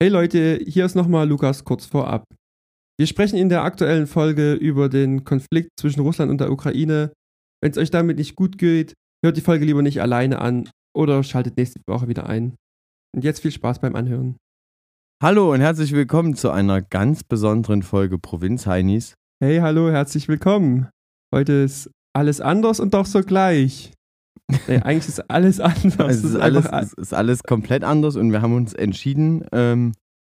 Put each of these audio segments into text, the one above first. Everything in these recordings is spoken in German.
Hey Leute, hier ist nochmal Lukas kurz vorab. Wir sprechen in der aktuellen Folge über den Konflikt zwischen Russland und der Ukraine. Wenn es euch damit nicht gut geht, hört die Folge lieber nicht alleine an oder schaltet nächste Woche wieder ein. Und jetzt viel Spaß beim Anhören. Hallo und herzlich willkommen zu einer ganz besonderen Folge Provinz Heinis. Hey, hallo, herzlich willkommen. Heute ist alles anders und doch so gleich. Nee, eigentlich ist alles anders. Also es, ist alles, es ist alles komplett anders und wir haben uns entschieden, ähm,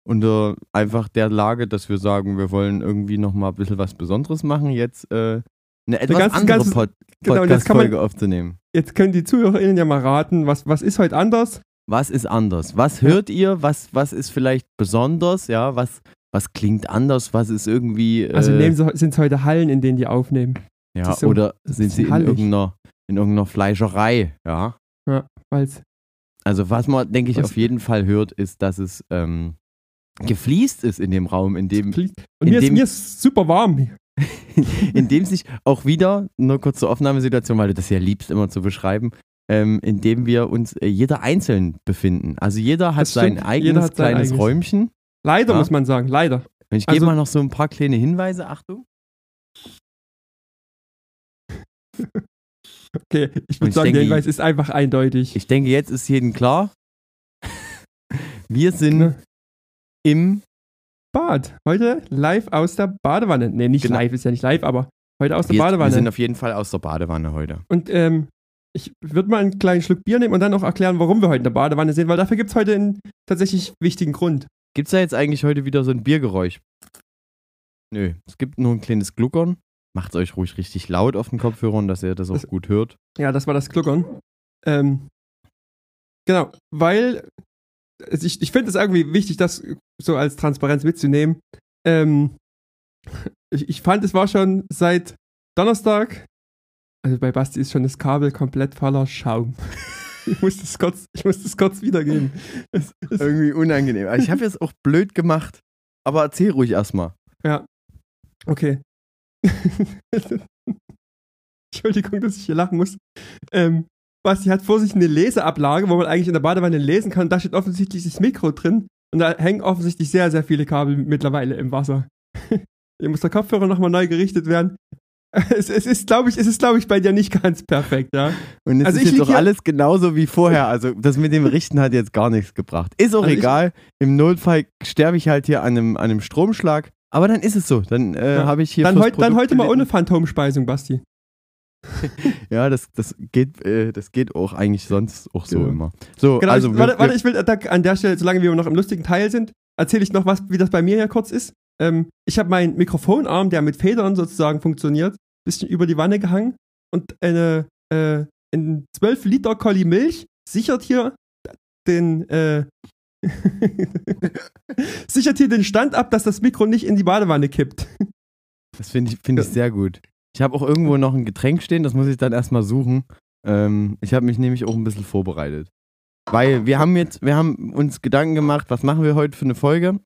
unter einfach der Lage, dass wir sagen, wir wollen irgendwie nochmal ein bisschen was Besonderes machen, jetzt äh, eine etwas ganzen- andere Pod genau, man- Podcast-Folge aufzunehmen. Jetzt können die ZuhörerInnen ja mal raten, was, was ist heute anders? Was ist anders? Was hört ihr? Was, was ist vielleicht besonders? Ja, was, was klingt anders? Was ist irgendwie. Äh, Also sind es heute Hallen, in denen die aufnehmen. ja, so oder sind sie in hallig. irgendeiner, in irgendeiner Fleischerei? Ja. Weil's, Also was man, denke ich, Was- auf jeden Fall hört, ist, dass es ähm, gefliest ist in dem Raum, in dem, und in mir ist, dem- mir ist super warm. in dem sich auch wieder, nur kurz zur Aufnahmesituation, weil du das ja liebst immer zu beschreiben, ähm, in dem wir uns äh, jeder einzeln befinden. Also jeder hat sein eigenes jeder hat sein kleines eigenes. Räumchen. Leider Ja. muss man sagen, leider. Und ich Also- gebe mal noch so ein paar kleine Hinweise, Achtung. Okay, ich würde sagen, denke, der Hinweis ist einfach eindeutig. Ich denke, jetzt ist jedem klar. Wir sind Ne? im, Bad. Heute live aus der Badewanne. Nee, nicht Genau. live, ist ja nicht live, aber heute aus der wir, wir Badewanne. sind auf jeden Fall aus der Badewanne heute. und ähm, ich würde mal einen kleinen Schluck Bier nehmen und dann auch erklären, warum wir heute in der Badewanne sind, weil dafür gibt es heute einen tatsächlich wichtigen Grund. Gibt es da jetzt eigentlich heute wieder so ein Biergeräusch? Nö, es gibt nur ein kleines Gluckern. Macht euch ruhig richtig laut auf den Kopfhörern, dass ihr das auch Das- gut hört. Ja, das war das Gluckern. Ähm, genau, weil also ich, ich finde es irgendwie wichtig, das so als Transparenz mitzunehmen. Ähm, ich, ich fand, es war schon seit Donnerstag, also bei Basti ist schon das Kabel komplett voller Schaum. Ich muss das kurz, ich muss das kurz wiedergeben. Es, es, Irgendwie unangenehm. Also ich habe jetzt auch blöd gemacht. Aber erzähl ruhig erstmal. okay. Entschuldigung, dass ich hier lachen muss. Ähm, Basti hat vor sich eine Leseablage, wo man eigentlich in der Badewanne lesen kann. Da steht offensichtlich das Mikro drin. Und da hängen offensichtlich sehr, sehr viele Kabel mittlerweile im Wasser. Hier muss der Kopfhörer nochmal neu gerichtet werden. Es, es ist, glaube ich, es ist, glaube ich, bei dir nicht ganz perfekt, ja. Und es Also ist jetzt hier- alles genauso wie vorher. Also das mit dem Richten hat jetzt gar nichts gebracht. Ist auch Also egal. Im Notfall sterbe ich halt hier an einem, an einem Stromschlag. Aber dann ist es so. Dann äh, Ja. habe ich hier Dann, heut, dann heute mal ohne Phantomspeisung, Basti. Ja, das, das, geht, äh, das geht auch eigentlich sonst auch so Ja. immer. So, Genau, also ich, warte, warte, ich will an der Stelle, solange wir noch im lustigen Teil sind, erzähle ich noch was, wie das bei mir hier kurz ist. Ähm, ich habe meinen Mikrofonarm, der mit Federn sozusagen funktioniert, bisschen über die Wanne gehangen und eine äh, ein 12 Liter Colli Milch sichert hier den äh, sichert hier den Stand ab, dass das Mikro nicht in die Badewanne kippt. das finde ich, find ich sehr gut. Ich habe auch irgendwo noch ein Getränk stehen, das muss ich dann erstmal suchen. Ähm, ich habe mich nämlich auch ein bisschen vorbereitet. Weil wir haben jetzt, wir haben uns Gedanken gemacht, was machen wir heute für eine Folge?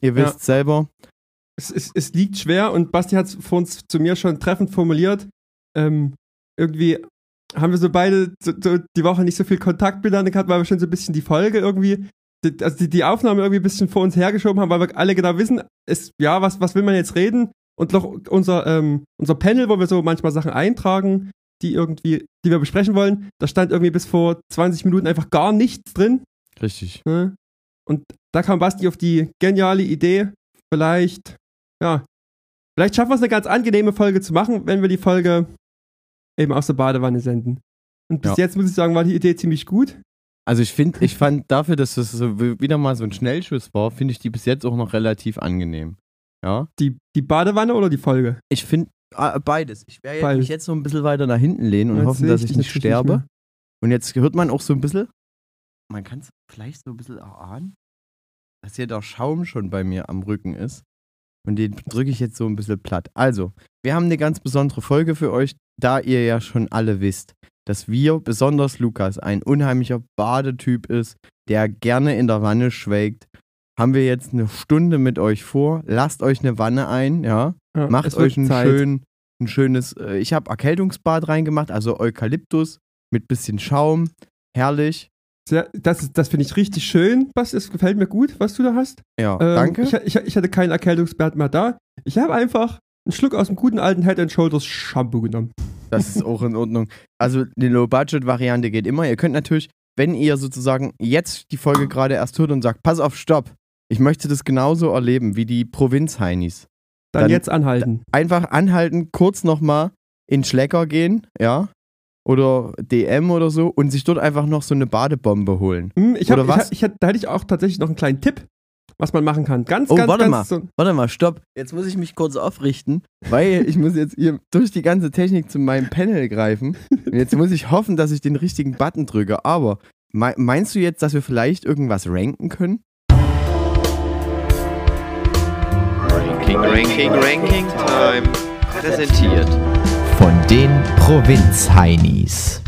Ihr Ja. wisst selber, es, es, es liegt schwer und Basti hat es vor uns zu mir schon treffend formuliert. Ähm, irgendwie haben wir so beide so, so die Woche nicht so viel Kontakt miteinander gehabt, weil wir schon so ein bisschen die Folge irgendwie, die, also die, die Aufnahme irgendwie ein bisschen vor uns hergeschoben haben, weil wir alle genau wissen, es, ja, was, was will man jetzt reden? Und noch unser, ähm, unser Panel, wo wir so manchmal Sachen eintragen, die irgendwie, die wir besprechen wollen, da stand irgendwie bis vor 20 Minuten einfach gar nichts drin. richtig. Ne? Und da kam Basti auf die geniale Idee, vielleicht, ja, vielleicht schaffen wir es eine ganz angenehme Folge zu machen, wenn wir die Folge eben aus der Badewanne senden. Und bis Ja. jetzt muss ich sagen, war die Idee ziemlich gut. Also ich finde, ich fand dafür, dass das so wieder mal so ein Schnellschuss war, finde ich die bis jetzt auch noch relativ angenehm. Ja. Die, die Badewanne oder die Folge? Ich finde äh, beides. Ich werde mich jetzt so ein bisschen weiter nach hinten lehnen und Jetzt hoffen, dass ich ich nicht nicht sterbe. mehr. und jetzt hört man auch so ein bisschen, man kann es vielleicht so ein bisschen erahnen, dass hier der Schaum schon bei mir am Rücken ist. Und den drücke ich jetzt so ein bisschen platt. Also, wir haben eine ganz besondere Folge für euch, da ihr ja schon alle wisst, dass wir, besonders Lukas, ein unheimlicher Badetyp ist, der gerne in der Wanne schwelgt. Haben wir jetzt eine Stunde mit euch vor. Lasst euch eine Wanne ein, ja. Ja, Macht euch ein, Zeit. schön, ein schönes, äh, ich habe Erkältungsbad reingemacht, also Eukalyptus mit bisschen Schaum, herrlich. Sehr, das ist- das finde ich richtig schön, Basti. Es gefällt mir gut, was du da hast. Ja, Ähm, danke. Ich, ich, ich hatte keinen Erkältungsbad mehr da. Ich habe einfach einen Schluck aus dem guten alten Head and Shoulders Shampoo genommen. Das ist auch in Ordnung. Also eine Low-Budget-Variante geht immer. Ihr könnt natürlich, wenn ihr sozusagen jetzt die Folge gerade erst hört und sagt, pass auf, stopp, ich möchte das genauso erleben wie die Provinz-Heinis. Dann, Dann- jetzt anhalten. Einfach anhalten, kurz nochmal in Schlecker gehen, ja, oder DM oder so und sich dort einfach noch so eine Badebombe holen. Hm, ich hab, Oder was? Ich, ich, da hätte ich auch tatsächlich noch einen kleinen Tipp, was man machen kann. Ganz, Oh, ganz, warte ganz mal. So, Warte mal, stopp. Jetzt muss ich mich kurz aufrichten, weil ich muss jetzt hier durch die ganze Technik zu meinem Panel greifen. Und jetzt muss ich hoffen, dass ich den richtigen Button drücke. Aber mei- meinst du jetzt, dass wir vielleicht irgendwas ranken können? Ranking, Ranking, Ranking Time. Präsentiert von den Provinz-Heinis.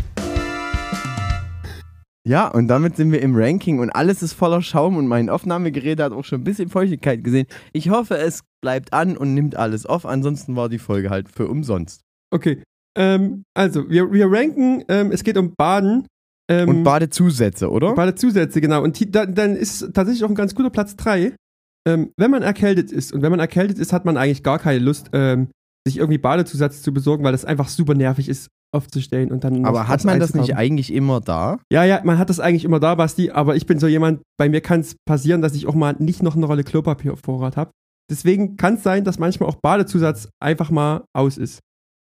Ja, und damit sind wir im Ranking und alles ist voller Schaum und mein Aufnahmegerät hat auch schon ein bisschen Feuchtigkeit gesehen. Ich hoffe, es bleibt an und nimmt alles auf. Ansonsten war die Folge halt für umsonst. okay. Ähm, also, wir, wir ranken, ähm, es geht um Baden. Ähm, Und Badezusätze, oder? Badezusätze, genau. Und die, da, dann ist tatsächlich auch ein ganz guter Platz 3. Ähm, wenn man erkältet ist, und wenn man erkältet ist, hat man eigentlich gar keine Lust, ähm, sich irgendwie Badezusatz zu besorgen, weil das einfach super nervig ist, aufzustellen und dann. Aber hat man das nicht eigentlich immer da? Ja, ja, man hat das eigentlich immer da, Basti, aber ich bin so jemand, bei mir kann es passieren, dass ich auch mal nicht noch eine Rolle Klopapier auf Vorrat habe. Deswegen kann es sein, dass manchmal auch Badezusatz einfach mal aus ist.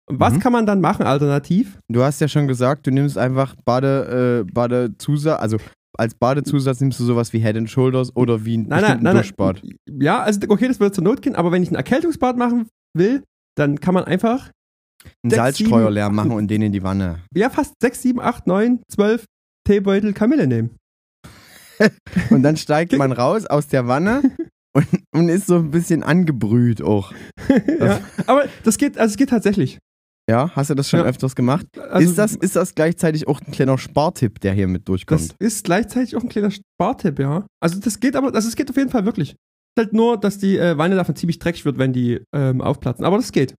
Was Mhm. kann man dann machen alternativ? Du hast ja schon gesagt, du nimmst einfach Bade, äh, Badezusatz, also als Badezusatz nimmst du sowas wie Head and Shoulders oder wie ein Nein, nein, nein, Duschbad. nein. Ja, also okay, das würde zur Not gehen, aber wenn ich ein Erkältungsbad machen will, dann kann man einfach, Einen Salzstreuer leer machen und den in die Wanne. ja, fast 6, 7, 8, 9, 12 Teebeutel Kamille nehmen. Und dann steigt man raus aus der Wanne und, und ist so ein bisschen angebrüht auch. ja, aber das geht, also es geht tatsächlich. Ja, hast du das schon Ja. öfters gemacht? Also, ist, das, ist das gleichzeitig auch ein kleiner Spartipp, der hier mit Das durchkommt? ist gleichzeitig auch ein kleiner Spartipp, ja. Also das geht aber, also es geht auf jeden Fall wirklich. Halt nur, dass die äh, Weine davon ziemlich dreckig wird, wenn die ähm, aufplatzen. Aber das geht.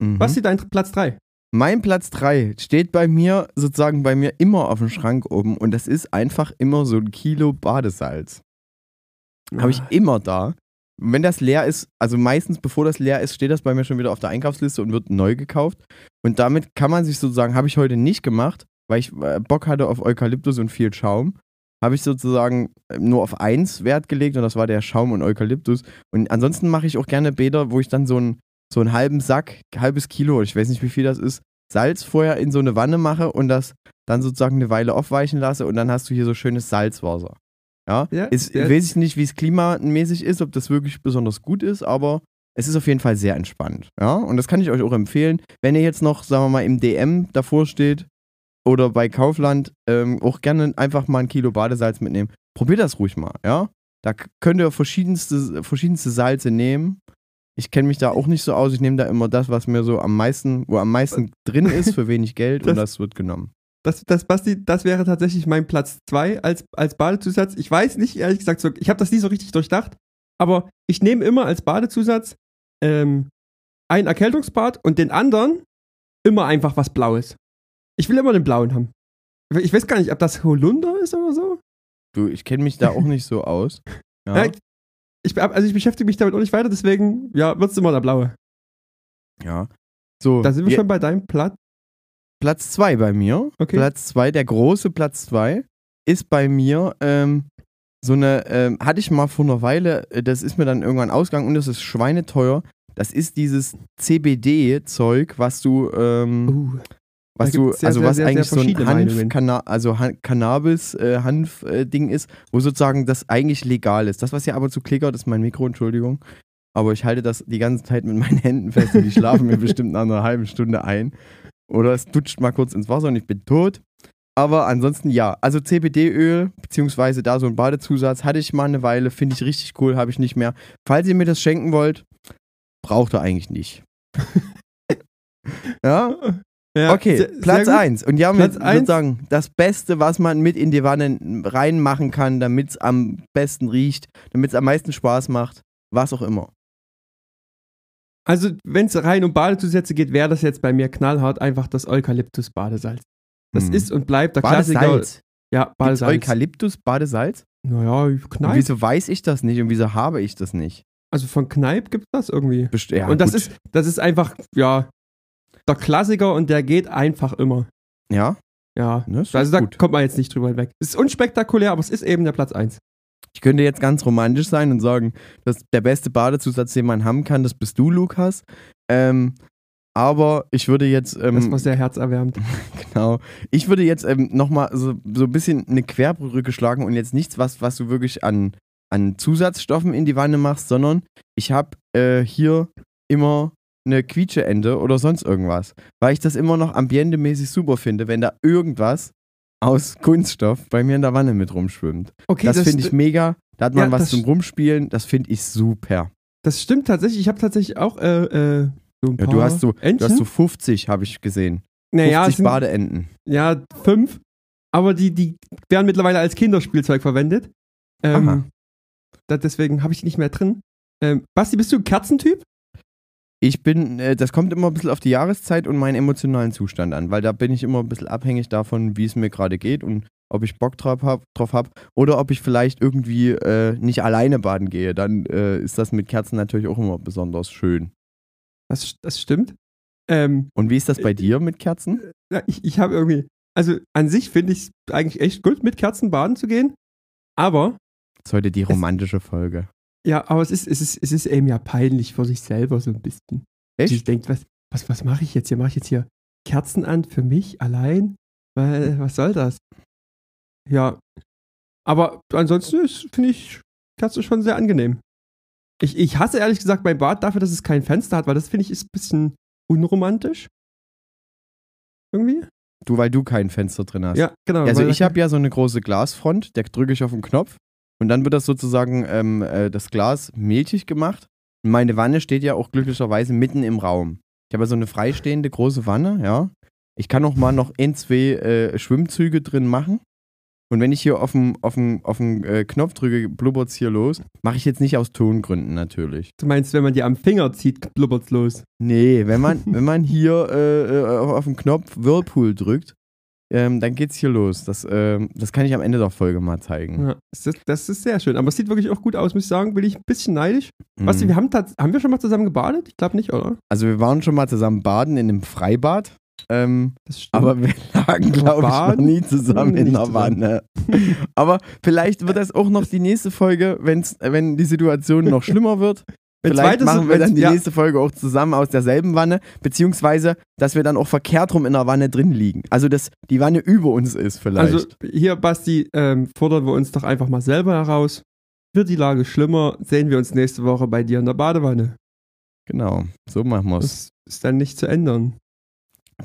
Mhm. Was ist dein Platz 3? Mein Platz 3 steht bei mir, sozusagen bei mir immer auf dem Schrank oben und das ist einfach immer so ein Kilo Badesalz. Habe ich immer da. Und wenn das leer ist, also meistens bevor das leer ist, steht das bei mir schon wieder auf der Einkaufsliste und wird neu gekauft. Und damit kann man sich sozusagen, habe ich heute nicht gemacht, weil ich äh, Bock hatte auf Eukalyptus und viel Schaum, habe ich sozusagen äh, nur auf eins Wert gelegt und das war der Schaum und Eukalyptus. Und ansonsten mache ich auch gerne Bäder, wo ich dann so, ein, so einen halben Sack, halbes Kilo, ich weiß nicht wie viel das ist, Salz vorher in so eine Wanne mache und das dann sozusagen eine Weile aufweichen lasse und dann hast du hier so schönes Salzwasser. Ja, Ja, ist, ja. weiß ich nicht, wie es klimamäßig ist, ob das wirklich besonders gut ist, aber es ist auf jeden Fall sehr entspannt. Ja, und das kann ich euch auch empfehlen. Wenn ihr jetzt noch, sagen wir mal, im DM davor steht oder bei Kaufland, ähm, auch gerne einfach mal ein Kilo Badesalz mitnehmen. Probiert das ruhig mal, ja. Da könnt ihr verschiedenste, verschiedenste Salze nehmen. Ich kenne mich da auch nicht so aus. Ich nehme da immer das, was mir so am meisten, wo am meisten drin ist, für wenig Geld und Das- das wird genommen. Das, das, Basti, das wäre tatsächlich mein Platz 2 als, als Badezusatz. Ich weiß nicht, ehrlich gesagt, so, ich habe das nie so richtig durchdacht, aber ich nehme immer als Badezusatz ähm, ein Erkältungsbad und den anderen immer einfach was Blaues. Ich will immer den blauen haben. Ich weiß gar nicht, ob das Holunder ist oder so. Du, ich kenne mich da auch nicht so aus. Ja. Ja, ich, also ich beschäftige mich damit auch nicht weiter, deswegen, ja, wird's immer der blaue. ja. So, Da sind wir je- schon bei deinem Platz. Platz 2 bei mir. Okay. Platz 2, der große Platz 2, ist bei mir ähm, so eine, ähm, hatte ich mal vor einer Weile, äh, das ist mir dann irgendwann ausgegangen und das ist schweineteuer. Das ist dieses CBD-Zeug, was du, ähm, Uh, was du, sehr, also sehr, was sehr, eigentlich so ein Hanf. Canna also Han Cannabis, äh, Hanf-Ding ist, wo sozusagen das eigentlich legal ist. Das, was hier aber zu klickert, ist mein Mikro, Entschuldigung. Aber ich halte das die ganze Zeit mit meinen Händen fest und die schlafen mir bestimmt nach einer halben Stunde ein. Oder es dutscht mal kurz ins Wasser und ich bin tot. Aber ansonsten ja, also CBD-Öl, beziehungsweise da so ein Badezusatz, hatte ich mal eine Weile, finde ich richtig cool, habe ich nicht mehr. Falls ihr mir das schenken wollt, braucht ihr eigentlich nicht. ja, ja, okay, sehr- Platz gut. 1. Und ja, Platz eins. sozusagen das Beste, was man mit in die Wanne reinmachen kann, damit es am besten riecht, damit es am meisten Spaß macht, was auch immer. Also, wenn es rein um Badezusätze geht, wäre das jetzt bei mir knallhart einfach das Eukalyptus-Badesalz. Das Hm. ist und bleibt der Klassiker. Badesalz. Ja, Gibt's Badesalz. Eukalyptus, Badesalz? Naja, Und Kneipp. wieso weiß ich das nicht und wieso habe ich das nicht? Also von Kneipp gibt das irgendwie. Best ja, und das gut. ist, das ist einfach, ja, der Klassiker und der geht einfach immer. Ja, Ja. das ist Also da gut. kommt man jetzt nicht drüber hinweg. Es ist unspektakulär, aber es ist eben der Platz 1. Ich könnte jetzt ganz romantisch sein und sagen, dass der beste Badezusatz, den man haben kann, das bist du, Lukas. Ähm, aber ich würde jetzt, Das ähm, war sehr herzerwärmend. genau, ich würde jetzt ähm, nochmal so, so ein bisschen eine Querbrücke schlagen und jetzt nichts, was, was du wirklich an, an Zusatzstoffen in die Wanne machst, sondern ich habe äh, hier immer eine Quietscheente oder sonst irgendwas, weil ich das immer noch ambientemäßig super finde, wenn da irgendwas aus Kunststoff bei mir in der Wanne mit rumschwimmt. Okay, Das, finde ich mega. Da hat man Ja, was das zum Rumspielen. Das finde ich super. Das stimmt tatsächlich. Ich habe tatsächlich auch äh, äh, so ein Ja, paar du hast so, Entchen. du hast so 50, habe ich gesehen. 50 naja, es sind, Badeenten. ja, fünf. Aber die, die werden mittlerweile als Kinderspielzeug verwendet. Aha. Ähm, da, deswegen habe ich die nicht mehr drin. Ähm, Basti, bist du ein Kerzentyp? Ich bin, äh, das kommt immer ein bisschen auf die Jahreszeit und meinen emotionalen Zustand an, weil da bin ich immer ein bisschen abhängig davon, wie es mir gerade geht und ob ich Bock drauf habe drauf hab, oder ob ich vielleicht irgendwie äh, nicht alleine baden gehe. Dann äh, ist das mit Kerzen natürlich auch immer besonders schön. Das, das stimmt. Ähm, Und wie ist das Äh, bei dir mit Kerzen? ja, ich ich habe irgendwie, also an sich finde ich es eigentlich echt gut, mit Kerzen baden zu gehen. Aber, Das ist heute die romantische Folge. Ja, aber es ist, es ist, es ist eben ja peinlich vor sich selber so ein bisschen. Sie Echt? denkt, was, was, was mache ich jetzt hier? Mache ich jetzt hier Kerzen an für mich allein? Weil, was soll das? Ja. Aber ansonsten finde ich Kerzen schon sehr angenehm. Ich, ich hasse ehrlich gesagt mein Bad dafür, dass es kein Fenster hat, weil das finde ich ist ein bisschen unromantisch. Irgendwie? Du, weil du kein Fenster drin hast. Ja, genau. Also ich habe ja so eine große Glasfront, da drücke ich auf den Knopf und dann wird das sozusagen ähm, äh, das Glas milchig gemacht. Und meine Wanne steht ja auch glücklicherweise mitten im Raum. Ich habe ja so eine freistehende große Wanne, ja. Ich kann auch mal noch ein, zwei äh, Schwimmzüge drin machen. Und wenn ich hier auf den auf auf äh, Knopf drücke, blubbert es hier los. Mache ich jetzt nicht aus Tongründen natürlich. Du meinst, wenn man die am Finger zieht, blubbert's los. Nee, wenn man, wenn man hier äh, äh, auf auf den Knopf Whirlpool drückt, ähm, dann geht's hier los. Das, ähm, das kann ich am Ende der Folge mal zeigen. Ja, das, ist, das ist sehr schön. Aber es sieht wirklich auch gut aus, muss ich sagen. Bin ich ein bisschen neidisch. Mhm. wir haben, haben wir schon mal zusammen gebadet? Ich glaube nicht, oder? Also wir waren schon mal zusammen baden in einem Freibad, ähm, Das stimmt. aber wir lagen, glaube ich, noch nie zusammen in der. Wanne. aber vielleicht wird das auch noch die nächste Folge, wenn's, wenn die Situation noch schlimmer wird. Vielleicht weiter so- machen wir dann die ja. nächste Folge auch zusammen aus derselben Wanne, beziehungsweise, dass wir dann auch verkehrt rum in der Wanne drin liegen. Also, dass die Wanne über uns ist vielleicht. Also hier, Basti, ähm, fordern wir uns doch einfach mal selber heraus. Wird die Lage schlimmer, sehen wir uns nächste Woche bei dir in der Badewanne. genau, so machen wir es. Ist dann nicht zu ändern.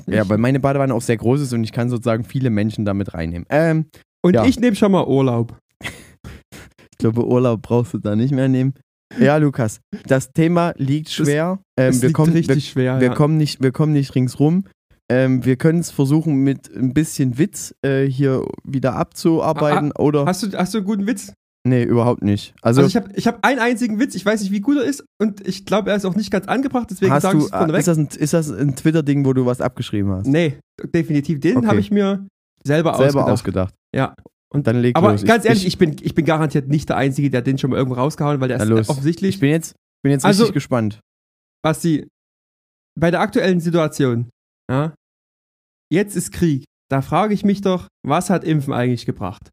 Ja, weil meine Badewanne auch sehr groß ist und ich kann sozusagen viele Menschen damit reinnehmen. Ähm, Und ja. ich nehme schon mal Urlaub. Ich glaube, Urlaub brauchst du da nicht mehr nehmen. Ja, Lukas, das Thema liegt schwer. Ähm, Es wir, liegt kommen, wir, richtig schwer. wir, ja. kommen nicht, wir kommen nicht ringsrum. Ähm, wir können es versuchen, mit ein bisschen Witz äh, hier wieder abzuarbeiten. oder. Hast du, hast du einen guten Witz? nee, überhaupt nicht. Also, Also, ich habe ich hab einen einzigen Witz, ich weiß nicht, wie gut er ist und ich glaube, er ist auch nicht ganz angebracht, deswegen sage ich du, es vorneweg. ist, das ein, ist das ein Twitter-Ding, wo du was abgeschrieben hast? Nee, definitiv. Den Okay. habe ich mir selber, Selber ausgedacht. ausgedacht. Ja. Und dann leg Aber los. ganz ehrlich, ich, bin, ich bin garantiert nicht der Einzige, der den schon mal irgendwo rausgehauen hat, weil der ist los. offensichtlich. ich bin jetzt, bin jetzt Also- richtig gespannt. Basti, bei der aktuellen Situation, ja, jetzt ist Krieg. Da frage ich mich doch, was hat Impfen eigentlich gebracht?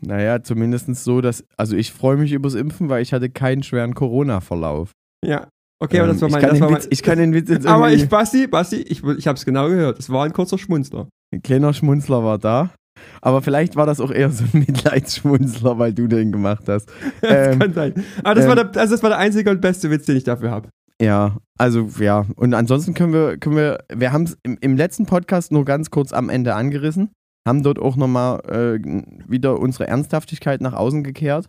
Naja, zumindest so, dass. Also, ich freue mich übers Impfen, weil ich hatte keinen schweren Corona-Verlauf. Ja, okay, aber das war Ähm, mein. ich, kann Das war den mein Witz, ich kann den Witz jetzt aber ich, Basti, Basti, ich, ich habe es genau gehört. Es war ein kurzer Schmunzler. Ein kleiner Schmunzler war da. Aber vielleicht war das auch eher so ein Mitleidsschmunzler, weil du den gemacht hast. Das Ähm, kann sein. Aber das, ähm, war der, also das war der einzige und beste Witz, den ich dafür habe. Ja, also ja. Und ansonsten können wir, können wir, wir haben es im, im letzten Podcast nur ganz kurz am Ende angerissen, haben dort auch nochmal äh, wieder unsere Ernsthaftigkeit nach außen gekehrt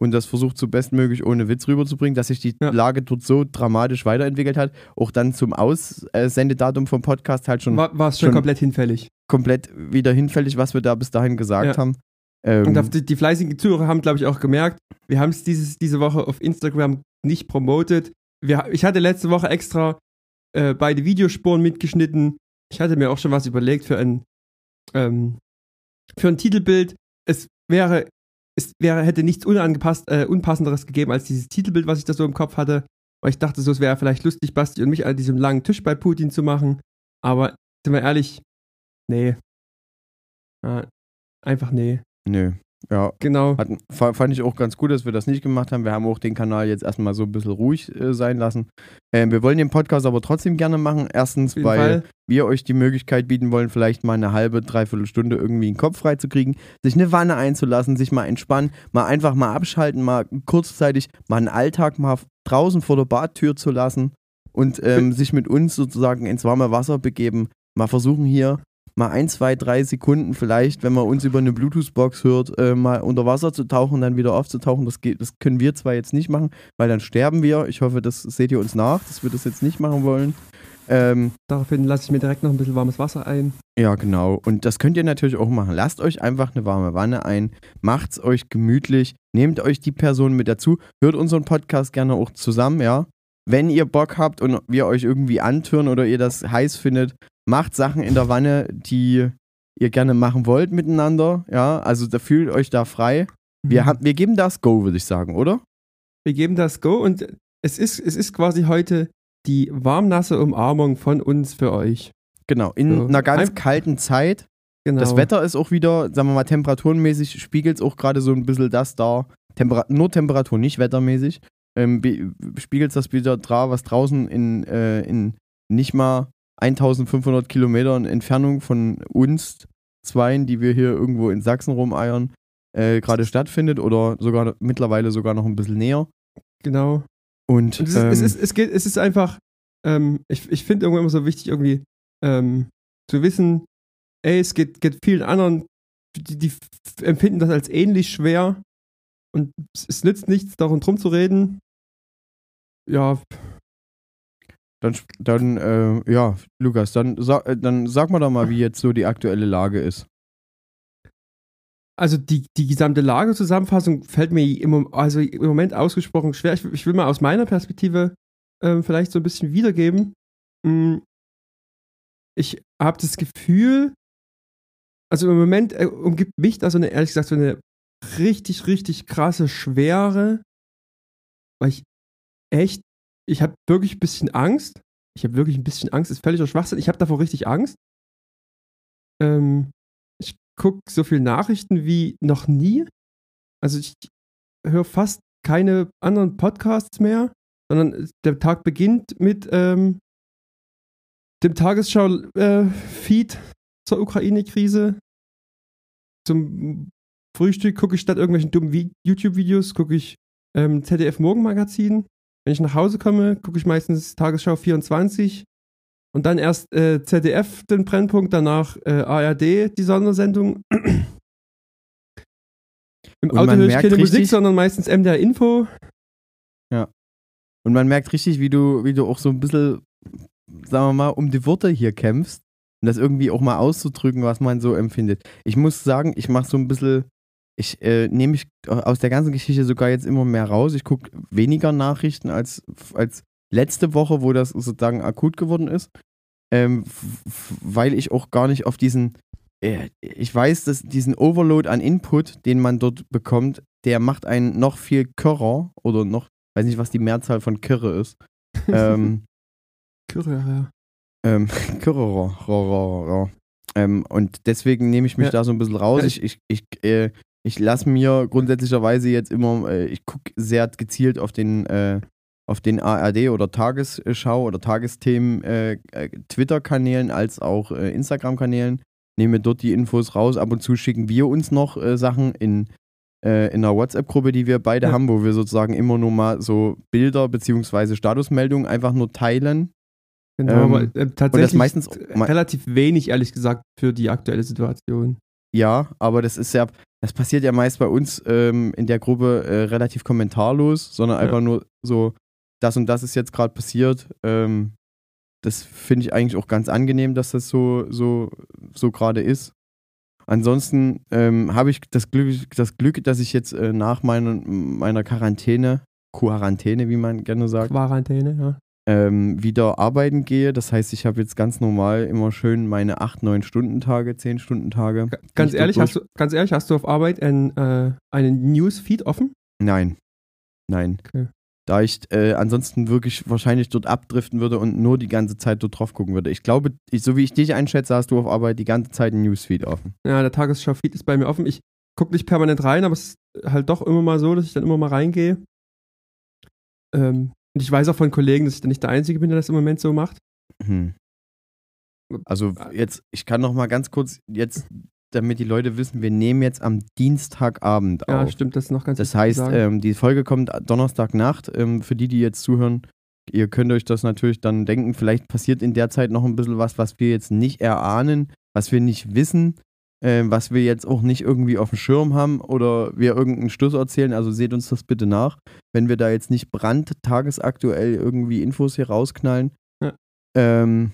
und das versucht so bestmöglich ohne Witz rüberzubringen, dass sich die Ja. Lage dort so dramatisch weiterentwickelt hat. Auch dann zum Aussendedatum vom Podcast halt schon War es schon, schon- komplett hinfällig. komplett wieder hinfällig, was wir da bis dahin gesagt Ja. haben. Ähm, Und die, die fleißigen Zuhörer haben, glaube ich, auch gemerkt, wir haben es diese Woche auf Instagram nicht promotet. Wir, ich hatte letzte Woche extra äh, beide Videospuren mitgeschnitten. Ich hatte mir auch schon was überlegt für ein ähm, für ein Titelbild, es wäre, es wäre, hätte nichts unangepasst, äh, Unpassenderes gegeben als dieses Titelbild, was ich da so im Kopf hatte. Weil ich dachte so, es wäre vielleicht lustig, Basti und mich an diesem langen Tisch bei Putin zu machen. Aber sind wir ehrlich, nee. Ja, einfach nee. Nö. Ja, Genau. Hat, fa- fand ich auch ganz gut, dass wir das nicht gemacht haben. Wir haben auch den Kanal jetzt erstmal so ein bisschen ruhig äh, sein lassen. Ähm, wir wollen den Podcast aber trotzdem gerne machen. Erstens, weil Fall. wir euch die Möglichkeit bieten wollen, vielleicht mal eine halbe, dreiviertel Stunde irgendwie den Kopf frei zu kriegen, sich eine Wanne einzulassen, sich mal entspannen, mal einfach mal abschalten, mal kurzzeitig mal einen Alltag mal draußen vor der Badtür zu lassen und ähm, sich mit uns sozusagen ins warme Wasser begeben. Mal versuchen hier mal ein, zwei, drei Sekunden vielleicht, wenn man uns über eine Bluetooth-Box hört, äh, mal unter Wasser zu tauchen, dann wieder aufzutauchen. Das, geht, das können wir zwar jetzt nicht machen, weil dann sterben wir. Ich hoffe, das seht ihr uns nach, dass wir das jetzt nicht machen wollen. Ähm, Daraufhin lasse ich mir direkt noch ein bisschen warmes Wasser ein. ja, genau. Und das könnt ihr natürlich auch machen. Lasst euch einfach eine warme Wanne ein, macht's euch gemütlich, nehmt euch die Person mit dazu, hört unseren Podcast gerne auch zusammen, ja. Wenn ihr Bock habt und wir euch irgendwie antören oder ihr das heiß findet, macht Sachen in der Wanne, die ihr gerne machen wollt miteinander, ja. Also da fühlt euch da frei. Wir, Mhm. haben, wir geben das Go, würde ich sagen, oder? Wir geben das Go und es ist, es ist quasi heute die warmnasse Umarmung von uns für euch. Genau. In So. einer ganz kalten Zeit. Genau. Das Wetter ist auch wieder, sagen wir mal, temperaturenmäßig spiegelt es auch gerade so ein bisschen das da. Tempera nur Temperatur, nicht wettermäßig. Ähm, spiegelt das wieder da, was draußen in, äh, in nicht mal 1500 Kilometern Entfernung von uns zweien, die wir hier irgendwo in Sachsen rumeiern, äh, gerade stattfindet oder sogar mittlerweile sogar noch ein bisschen näher. Genau. Und, Und es, ähm, ist, es, ist, es, geht, es ist einfach, ähm, ich, ich finde irgendwann immer so wichtig, irgendwie ähm, zu wissen, ey, es geht, geht vielen anderen, die, die empfinden das als ähnlich schwer und es nützt nichts, darum drum zu reden. Ja, dann, dann äh, ja, Lukas, dann, sag- äh, dann sag mal doch mal, wie jetzt so die aktuelle Lage ist. also die, die gesamte Lagezusammenfassung fällt mir im, also im Moment ausgesprochen schwer. Ich, ich will mal aus meiner Perspektive ähm, vielleicht so ein bisschen wiedergeben. Mm, Ich habe das Gefühl, also im Moment äh, umgibt mich da so eine, ehrlich gesagt, so eine richtig, richtig krasse Schwere, weil ich echt, ich habe wirklich ein bisschen Angst. Ich habe wirklich ein bisschen Angst, ist völliger Schwachsinn. Ich habe davor richtig Angst. Ähm, ich gucke so viel Nachrichten wie noch nie. Also ich höre fast keine anderen Podcasts mehr, sondern der Tag beginnt mit ähm, dem Tagesschau-Feed zur Ukraine-Krise. Zum Frühstück gucke ich statt irgendwelchen dummen Vi- YouTube-Videos, gucke ich ähm, ZDF-Morgenmagazin. Wenn ich nach Hause komme, gucke ich meistens Tagesschau 24 und dann erst äh, ZDF den Brennpunkt, danach äh, ARD die Sondersendung. Im Und Auto höre ich keine Musik, richtig- sondern meistens MDR Info. Und man merkt richtig, wie du, wie du auch so ein bisschen, sagen wir mal, um die Worte hier kämpfst. Und das irgendwie auch mal auszudrücken, was man so empfindet. Ich muss sagen, ich mache so ein bisschen, ich äh, nehme mich aus der ganzen Geschichte sogar jetzt immer mehr raus. Ich gucke weniger Nachrichten als, als letzte Woche, wo das sozusagen akut geworden ist. Ähm, weil ich auch gar nicht auf diesen, äh, ich weiß, dass diesen Overload an Input, den man dort bekommt, der macht einen noch viel körrer oder noch, weiß nicht, was die Mehrzahl von Kirre ist. ähm, Kürre, ja. ähm, rar. ähm, und deswegen nehme ich mich Ja. da so ein bisschen raus. Ja, ich ich, ich, äh, ich lasse mir grundsätzlicherweise jetzt immer, äh, ich gucke sehr gezielt auf den, äh, auf den ARD oder Tagesschau oder Tagesthemen äh, äh, Twitter-Kanälen als auch äh, Instagram-Kanälen. Nehme dort die Infos raus. Ab und zu schicken wir uns noch äh, Sachen in, in einer WhatsApp-Gruppe, die wir beide Ja. haben, wo wir sozusagen immer nur mal so Bilder beziehungsweise Statusmeldungen einfach nur teilen. Genau, Ähm, aber tatsächlich meistens- relativ wenig, ehrlich gesagt, für die aktuelle Situation. Ja, aber das ist ja, das passiert ja meist bei uns ähm, in der Gruppe äh, relativ kommentarlos, sondern Ja. einfach nur so, das und das ist jetzt gerade passiert. Ähm, das finde ich eigentlich auch ganz angenehm, dass das so, so, so gerade ist. Ansonsten ähm, habe ich das Glück, das Glück, dass ich jetzt äh, nach meiner, meiner Quarantäne, Quarantäne, wie man gerne sagt, Quarantäne, ja. Ähm, wieder arbeiten gehe. Das heißt, ich habe jetzt ganz normal immer schön meine 8, 9 Stunden Tage, 10 Stunden Tage. Ganz ehrlich, hast du, ganz ehrlich, hast du auf Arbeit ein, äh, einen Newsfeed offen? Nein. Nein. Okay. Da ich äh, ansonsten wirklich wahrscheinlich dort abdriften würde und nur die ganze Zeit dort drauf gucken würde. Ich glaube, ich, so wie ich dich einschätze, hast du auf Arbeit die ganze Zeit ein Newsfeed offen. Ja, der Tagesschau-Feed ist bei mir offen. Ich gucke nicht permanent rein, aber es ist halt doch immer mal so, dass ich dann immer mal reingehe. Ähm, und ich weiß auch von Kollegen, dass ich da nicht der Einzige bin, der das im Moment so macht. Hm. Also jetzt, ich kann noch mal ganz kurz jetzt, damit die Leute wissen, wir nehmen jetzt am Dienstagabend Ja, auf. stimmt, das ist noch ganz Das heißt, ähm, die Folge kommt Donnerstagnacht. Ähm, für die, die jetzt zuhören, ihr könnt euch das natürlich dann denken. Vielleicht passiert in der Zeit noch ein bisschen was, was wir jetzt nicht erahnen, was wir nicht wissen, ähm, was wir jetzt auch nicht irgendwie auf dem Schirm haben oder wir irgendeinen Stuss erzählen. Also seht uns das bitte nach, wenn wir da jetzt nicht brandtagesaktuell irgendwie Infos hier rausknallen. Ja. Ähm,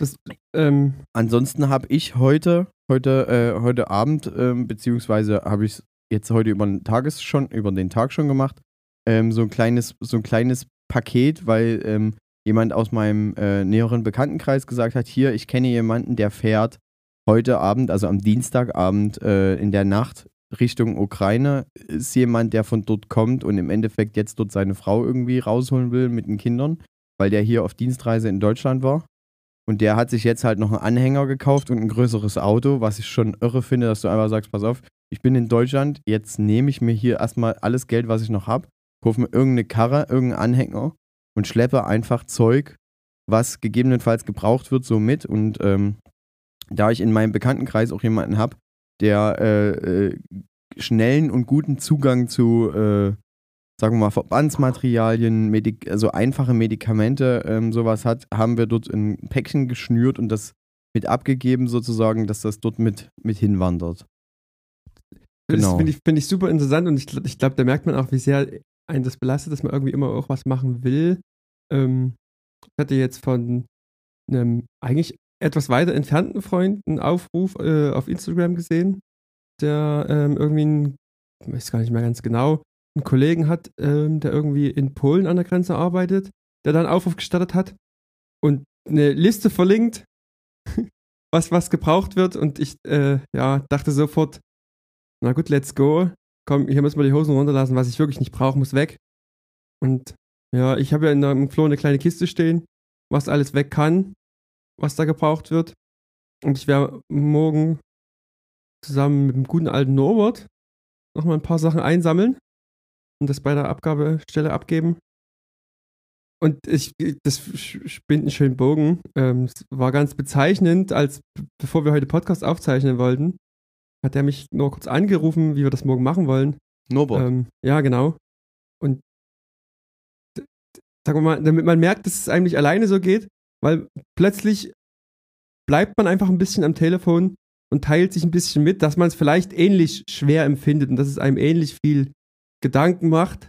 das, ähm, Ansonsten habe ich heute, heute, äh, heute Abend, ähm, beziehungsweise habe ich es jetzt heute über den Tages schon, über den Tag schon gemacht, ähm, so ein kleines, so ein kleines Paket, weil ähm, jemand aus meinem äh, näheren Bekanntenkreis gesagt hat, hier, ich kenne jemanden, der fährt heute Abend, also am Dienstagabend äh, in der Nacht Richtung Ukraine, ist jemand, der von dort kommt und im Endeffekt jetzt dort seine Frau irgendwie rausholen will mit den Kindern, weil der hier auf Dienstreise in Deutschland war. Und der hat sich jetzt halt noch einen Anhänger gekauft und ein größeres Auto, was ich schon irre finde, dass du einfach sagst, pass auf, ich bin in Deutschland, jetzt nehme ich mir hier erstmal alles Geld, was ich noch habe, kaufe mir irgendeine Karre, irgendeinen Anhänger und schleppe einfach Zeug, was gegebenenfalls gebraucht wird, so mit. Und ähm, da ich in meinem Bekanntenkreis auch jemanden habe, der äh, äh, schnellen und guten Zugang zu, äh, sagen wir mal, Verbandsmaterialien, Medik also einfache Medikamente, ähm, sowas hat, haben wir dort ein Päckchen geschnürt und das mit abgegeben, sozusagen, dass das dort mit, mit hinwandert. Das Genau. finde ich, find ich super interessant und ich, ich glaube, da merkt man auch, wie sehr einen das belastet, dass man irgendwie immer auch was machen will. Ähm, ich hatte jetzt von einem eigentlich etwas weiter entfernten Freund einen Aufruf äh, auf Instagram gesehen, der ähm, irgendwie, einen, ich weiß gar nicht mehr ganz genau, einen Kollegen hat, ähm, der irgendwie in Polen an der Grenze arbeitet, der dann Aufruf gestartet hat und eine Liste verlinkt, was, was gebraucht wird und ich äh, ja, dachte sofort, na gut, let's go. Komm, hier müssen wir die Hosen runterlassen. Was ich wirklich nicht brauche, muss weg. Und ja, ich habe ja in dem Klo eine kleine Kiste stehen, was alles weg kann, was da gebraucht wird. Und ich werde morgen zusammen mit dem guten alten Norbert nochmal ein paar Sachen einsammeln und das bei der Abgabestelle abgeben. Und ich, das spinnt einen schönen Bogen. Ähm, es war ganz bezeichnend, als bevor wir heute Podcast aufzeichnen wollten, hat er mich nur kurz angerufen, wie wir das morgen machen wollen. Norbert. Ähm, ja, genau. Und sagen wir mal, damit man merkt, dass es eigentlich alleine so geht, weil plötzlich bleibt man einfach ein bisschen am Telefon und teilt sich ein bisschen mit, dass man es vielleicht ähnlich schwer empfindet und dass es einem ähnlich viel Gedanken macht.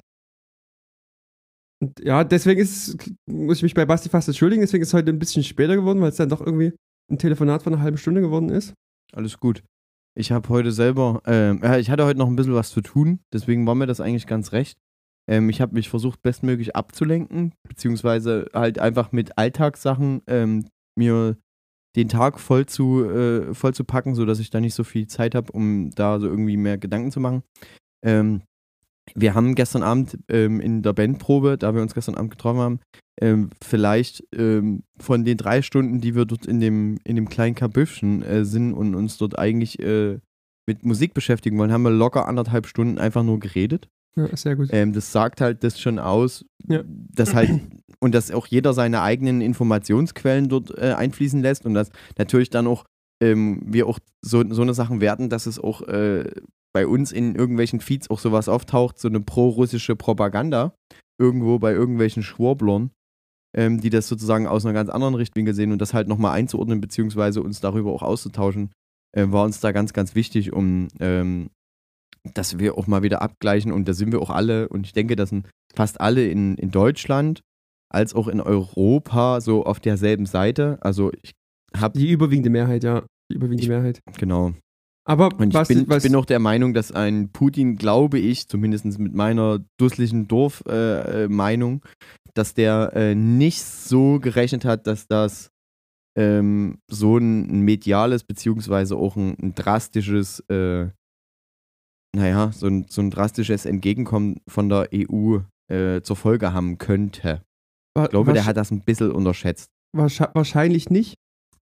Und ja, deswegen ist, muss ich mich bei Basti fast entschuldigen, deswegen ist es heute ein bisschen später geworden, weil es dann doch irgendwie ein Telefonat von einer halben Stunde geworden ist. Alles gut. Ich habe heute selber, ja, ich hatte heute noch ein bisschen was zu tun, deswegen war mir das eigentlich ganz recht. Ähm, ich habe mich versucht, bestmöglich abzulenken, beziehungsweise halt einfach mit Alltagssachen ähm, mir den Tag voll zu, äh, voll zu packen, sodass ich da nicht so viel Zeit habe, um da so irgendwie mehr Gedanken zu machen. Ähm, wir haben gestern Abend ähm, in der Bandprobe, da wir uns gestern Abend getroffen haben, ähm, vielleicht ähm, von den drei Stunden, die wir dort in dem, in dem kleinen Kabüffchen äh, sind und uns dort eigentlich äh, mit Musik beschäftigen wollen, haben wir locker anderthalb Stunden einfach nur geredet. Ja, sehr gut. Ähm, das sagt halt das schon aus, Ja. dass halt und dass auch jeder seine eigenen Informationsquellen dort äh, einfließen lässt und dass natürlich dann auch ähm, wir auch so, so eine Sachen werten, dass es auch äh, bei uns in irgendwelchen Feeds auch sowas auftaucht, so eine pro-russische Propaganda irgendwo bei irgendwelchen Schwurblern, ähm, die das sozusagen aus einer ganz anderen Richtwinkel sehen und das halt nochmal einzuordnen, beziehungsweise uns darüber auch auszutauschen, äh, war uns da ganz, ganz wichtig, um ähm, dass wir auch mal wieder abgleichen und da sind wir auch alle und ich denke, das sind fast alle in, in Deutschland als auch in Europa so auf derselben Seite. Also ich habe Die überwiegende Mehrheit, ja. Die überwiegende Ich- Mehrheit. Genau. Aber Und ich, was, bin, was ich bin auch der Meinung, dass ein Putin, glaube ich, zumindest mit meiner dusseligen Dorf-Meinung, äh, Meinung, dass der äh, nicht so gerechnet hat, dass das ähm, so ein mediales, beziehungsweise auch ein, ein drastisches, äh, naja, so ein, so ein drastisches Entgegenkommen von der EU äh, zur Folge haben könnte. Ich glaube, der hat das ein bisschen unterschätzt. wahrsch- wahrscheinlich nicht.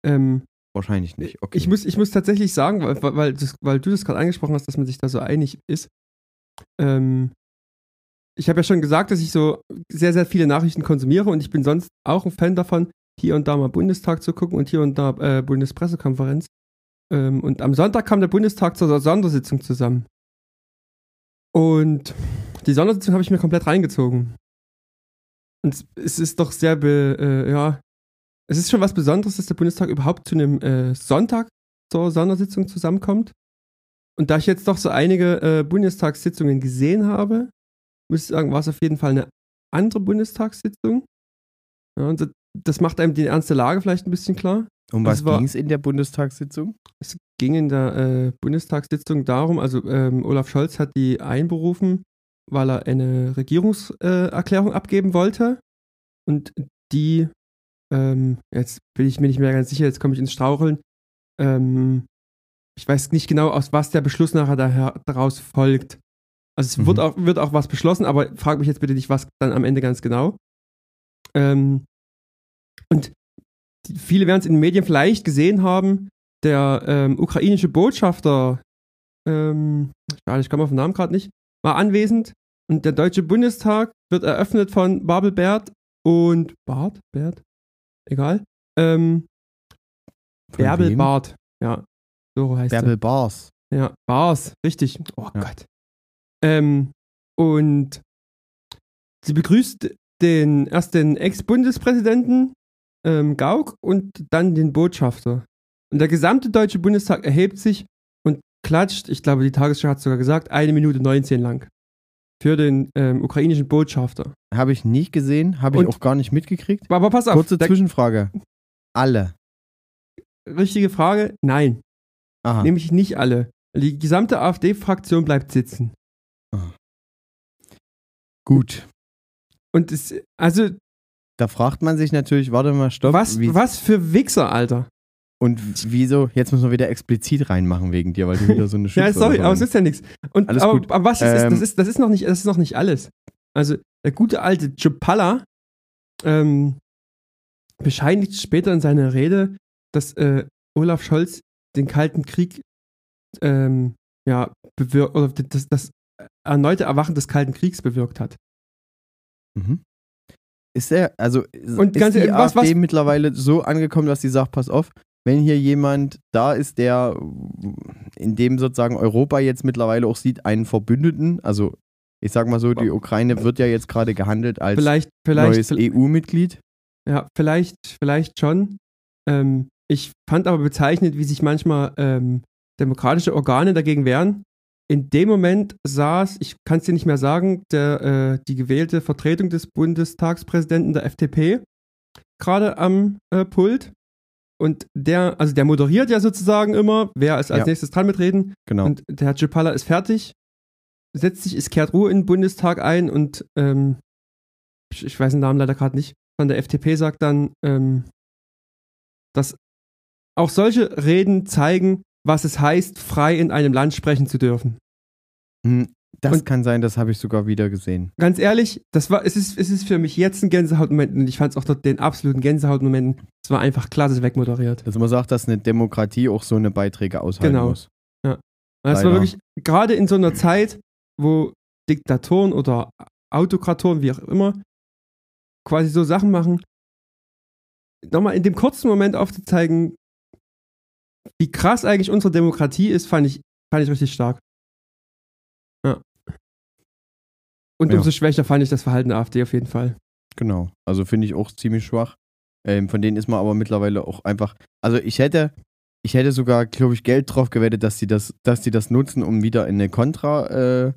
Ähm, Wahrscheinlich nicht. Okay. Ich muss, ich muss tatsächlich sagen, weil, weil, weil, das, weil du das gerade angesprochen hast, dass man sich da so einig ist. Ähm, ich habe ja schon gesagt, dass ich so sehr, sehr viele Nachrichten konsumiere und ich bin sonst auch ein Fan davon, hier und da mal Bundestag zu gucken und hier und da äh, Bundespressekonferenz. Ähm, und am Sonntag kam der Bundestag zur Sondersitzung zusammen. Und die Sondersitzung habe ich mir komplett reingezogen. Und es- ist doch sehr, be, äh, ja, es ist schon was Besonderes, dass der Bundestag überhaupt zu einem äh, Sonntag zur Sondersitzung zusammenkommt. Und da ich jetzt doch so einige äh, Bundestagssitzungen gesehen habe, muss ich sagen, war es auf jeden Fall eine andere Bundestagssitzung. Ja, und das, das macht einem die ernste Lage vielleicht ein bisschen klar. Um das was ging es in der Bundestagssitzung? Es ging in der äh, Bundestagssitzung darum, also ähm, Olaf Scholz hat die einberufen, weil er eine Regierungserklärung äh, abgeben wollte. Und die, ähm, jetzt bin ich mir nicht mehr ganz sicher, jetzt komme ich ins Straucheln. Ähm, ich weiß nicht genau, aus was der Beschluss nachher daher, daraus folgt. Also es Mhm. wird, auch, wird auch was beschlossen, aber frag mich jetzt bitte nicht, was dann am Ende ganz genau. Ähm, und viele werden es in den Medien vielleicht gesehen haben, der ähm, ukrainische Botschafter, ähm, ich komme auf den Namen gerade nicht, war anwesend und der Deutsche Bundestag wird eröffnet von Babel Bert und Bart? Bert? Egal. Ähm, Von Bärbel wem? Bart. Ja, so heißt er. Bärbel Bars. Ja, Bars, richtig. Oh Ja. Gott. Ähm, und sie begrüßt den erst den Ex-Bundespräsidenten ähm, Gauck und dann den Botschafter. Und der gesamte Deutsche Bundestag erhebt sich und klatscht, ich glaube, die Tagesschau hat sogar gesagt, eine Minute 19 lang. Für den ähm, ukrainischen Botschafter. Habe ich nicht gesehen, habe ich Und- auch gar nicht mitgekriegt. Aber pass auf, Kurze der, Zwischenfrage. Alle. richtige Frage, nein, Aha. nämlich nicht alle. Die gesamte AfD-Fraktion bleibt sitzen. Gut. Und es, also, Da fragt man sich natürlich, warte mal, stopp. was, wie, was für Wichser, Alter. Und wieso? Jetzt müssen wir wieder explizit reinmachen wegen dir, weil du wieder so eine Ja, Schimpfwörter sorry, aber es ist ja nichts. Und Alles aber, gut. aber was ist, Ähm, das ist, das ist noch nicht, das ist noch nicht alles. Also der gute alte Chapala ähm, bescheinigt später in seiner Rede, dass äh, Olaf Scholz den Kalten Krieg ähm, ja bewirkt oder das, das erneute Erwachen des Kalten Kriegs bewirkt hat. Mhm. Ist er, also Und ist die was- AfD was- mittlerweile so angekommen, dass sie sagt, pass auf, wenn hier jemand da ist, der in dem sozusagen Europa jetzt mittlerweile auch sieht, einen Verbündeten, also ich sag mal so, die Ukraine wird ja jetzt gerade gehandelt als Vielleicht, vielleicht, neues EU-Mitglied. Ja, vielleicht, vielleicht schon. Ähm, ich fand aber bezeichnend, wie sich manchmal ähm, demokratische Organe dagegen wehren. In dem Moment saß, ich kann es dir nicht mehr sagen, der, äh, die gewählte Vertretung des Bundestagspräsidenten der FDP gerade am äh, Pult. Und der, also der moderiert ja sozusagen immer, wer ist als Ja. nächstes dran mitreden. Genau. Und der Herr Cipala ist fertig, setzt sich, es kehrt Ruhe in den Bundestag ein und ähm, ich, ich weiß den Namen leider gerade nicht, von der FDP sagt dann, ähm, dass auch solche Reden zeigen, was es heißt, frei in einem Land sprechen zu dürfen. Hm, Das Und- kann sein, das habe ich sogar wieder gesehen. Ganz ehrlich, das war, es ist, es ist für mich jetzt ein Gänsehautmoment und ich fand es auch dort den absoluten Gänsehautmoment. Es war einfach klasse wegmoderiert. Dass man sagt, dass eine Demokratie auch so eine Beiträge aushalten Genau. muss. Es war Leider. wirklich, gerade in so einer Zeit, wo Diktatoren oder Autokratoren, wie auch immer, quasi so Sachen machen, nochmal in dem kurzen Moment aufzuzeigen, wie krass eigentlich unsere Demokratie ist, fand ich, fand ich richtig stark. Und Ja. umso schwächer fand ich das Verhalten der AfD auf jeden Fall. Genau. Also finde ich auch ziemlich schwach. Ähm, von denen ist man aber mittlerweile auch einfach. Also ich hätte, ich hätte sogar, glaube ich, Geld drauf gewettet, dass die das, dass die das nutzen, um wieder in eine Kontra-Seite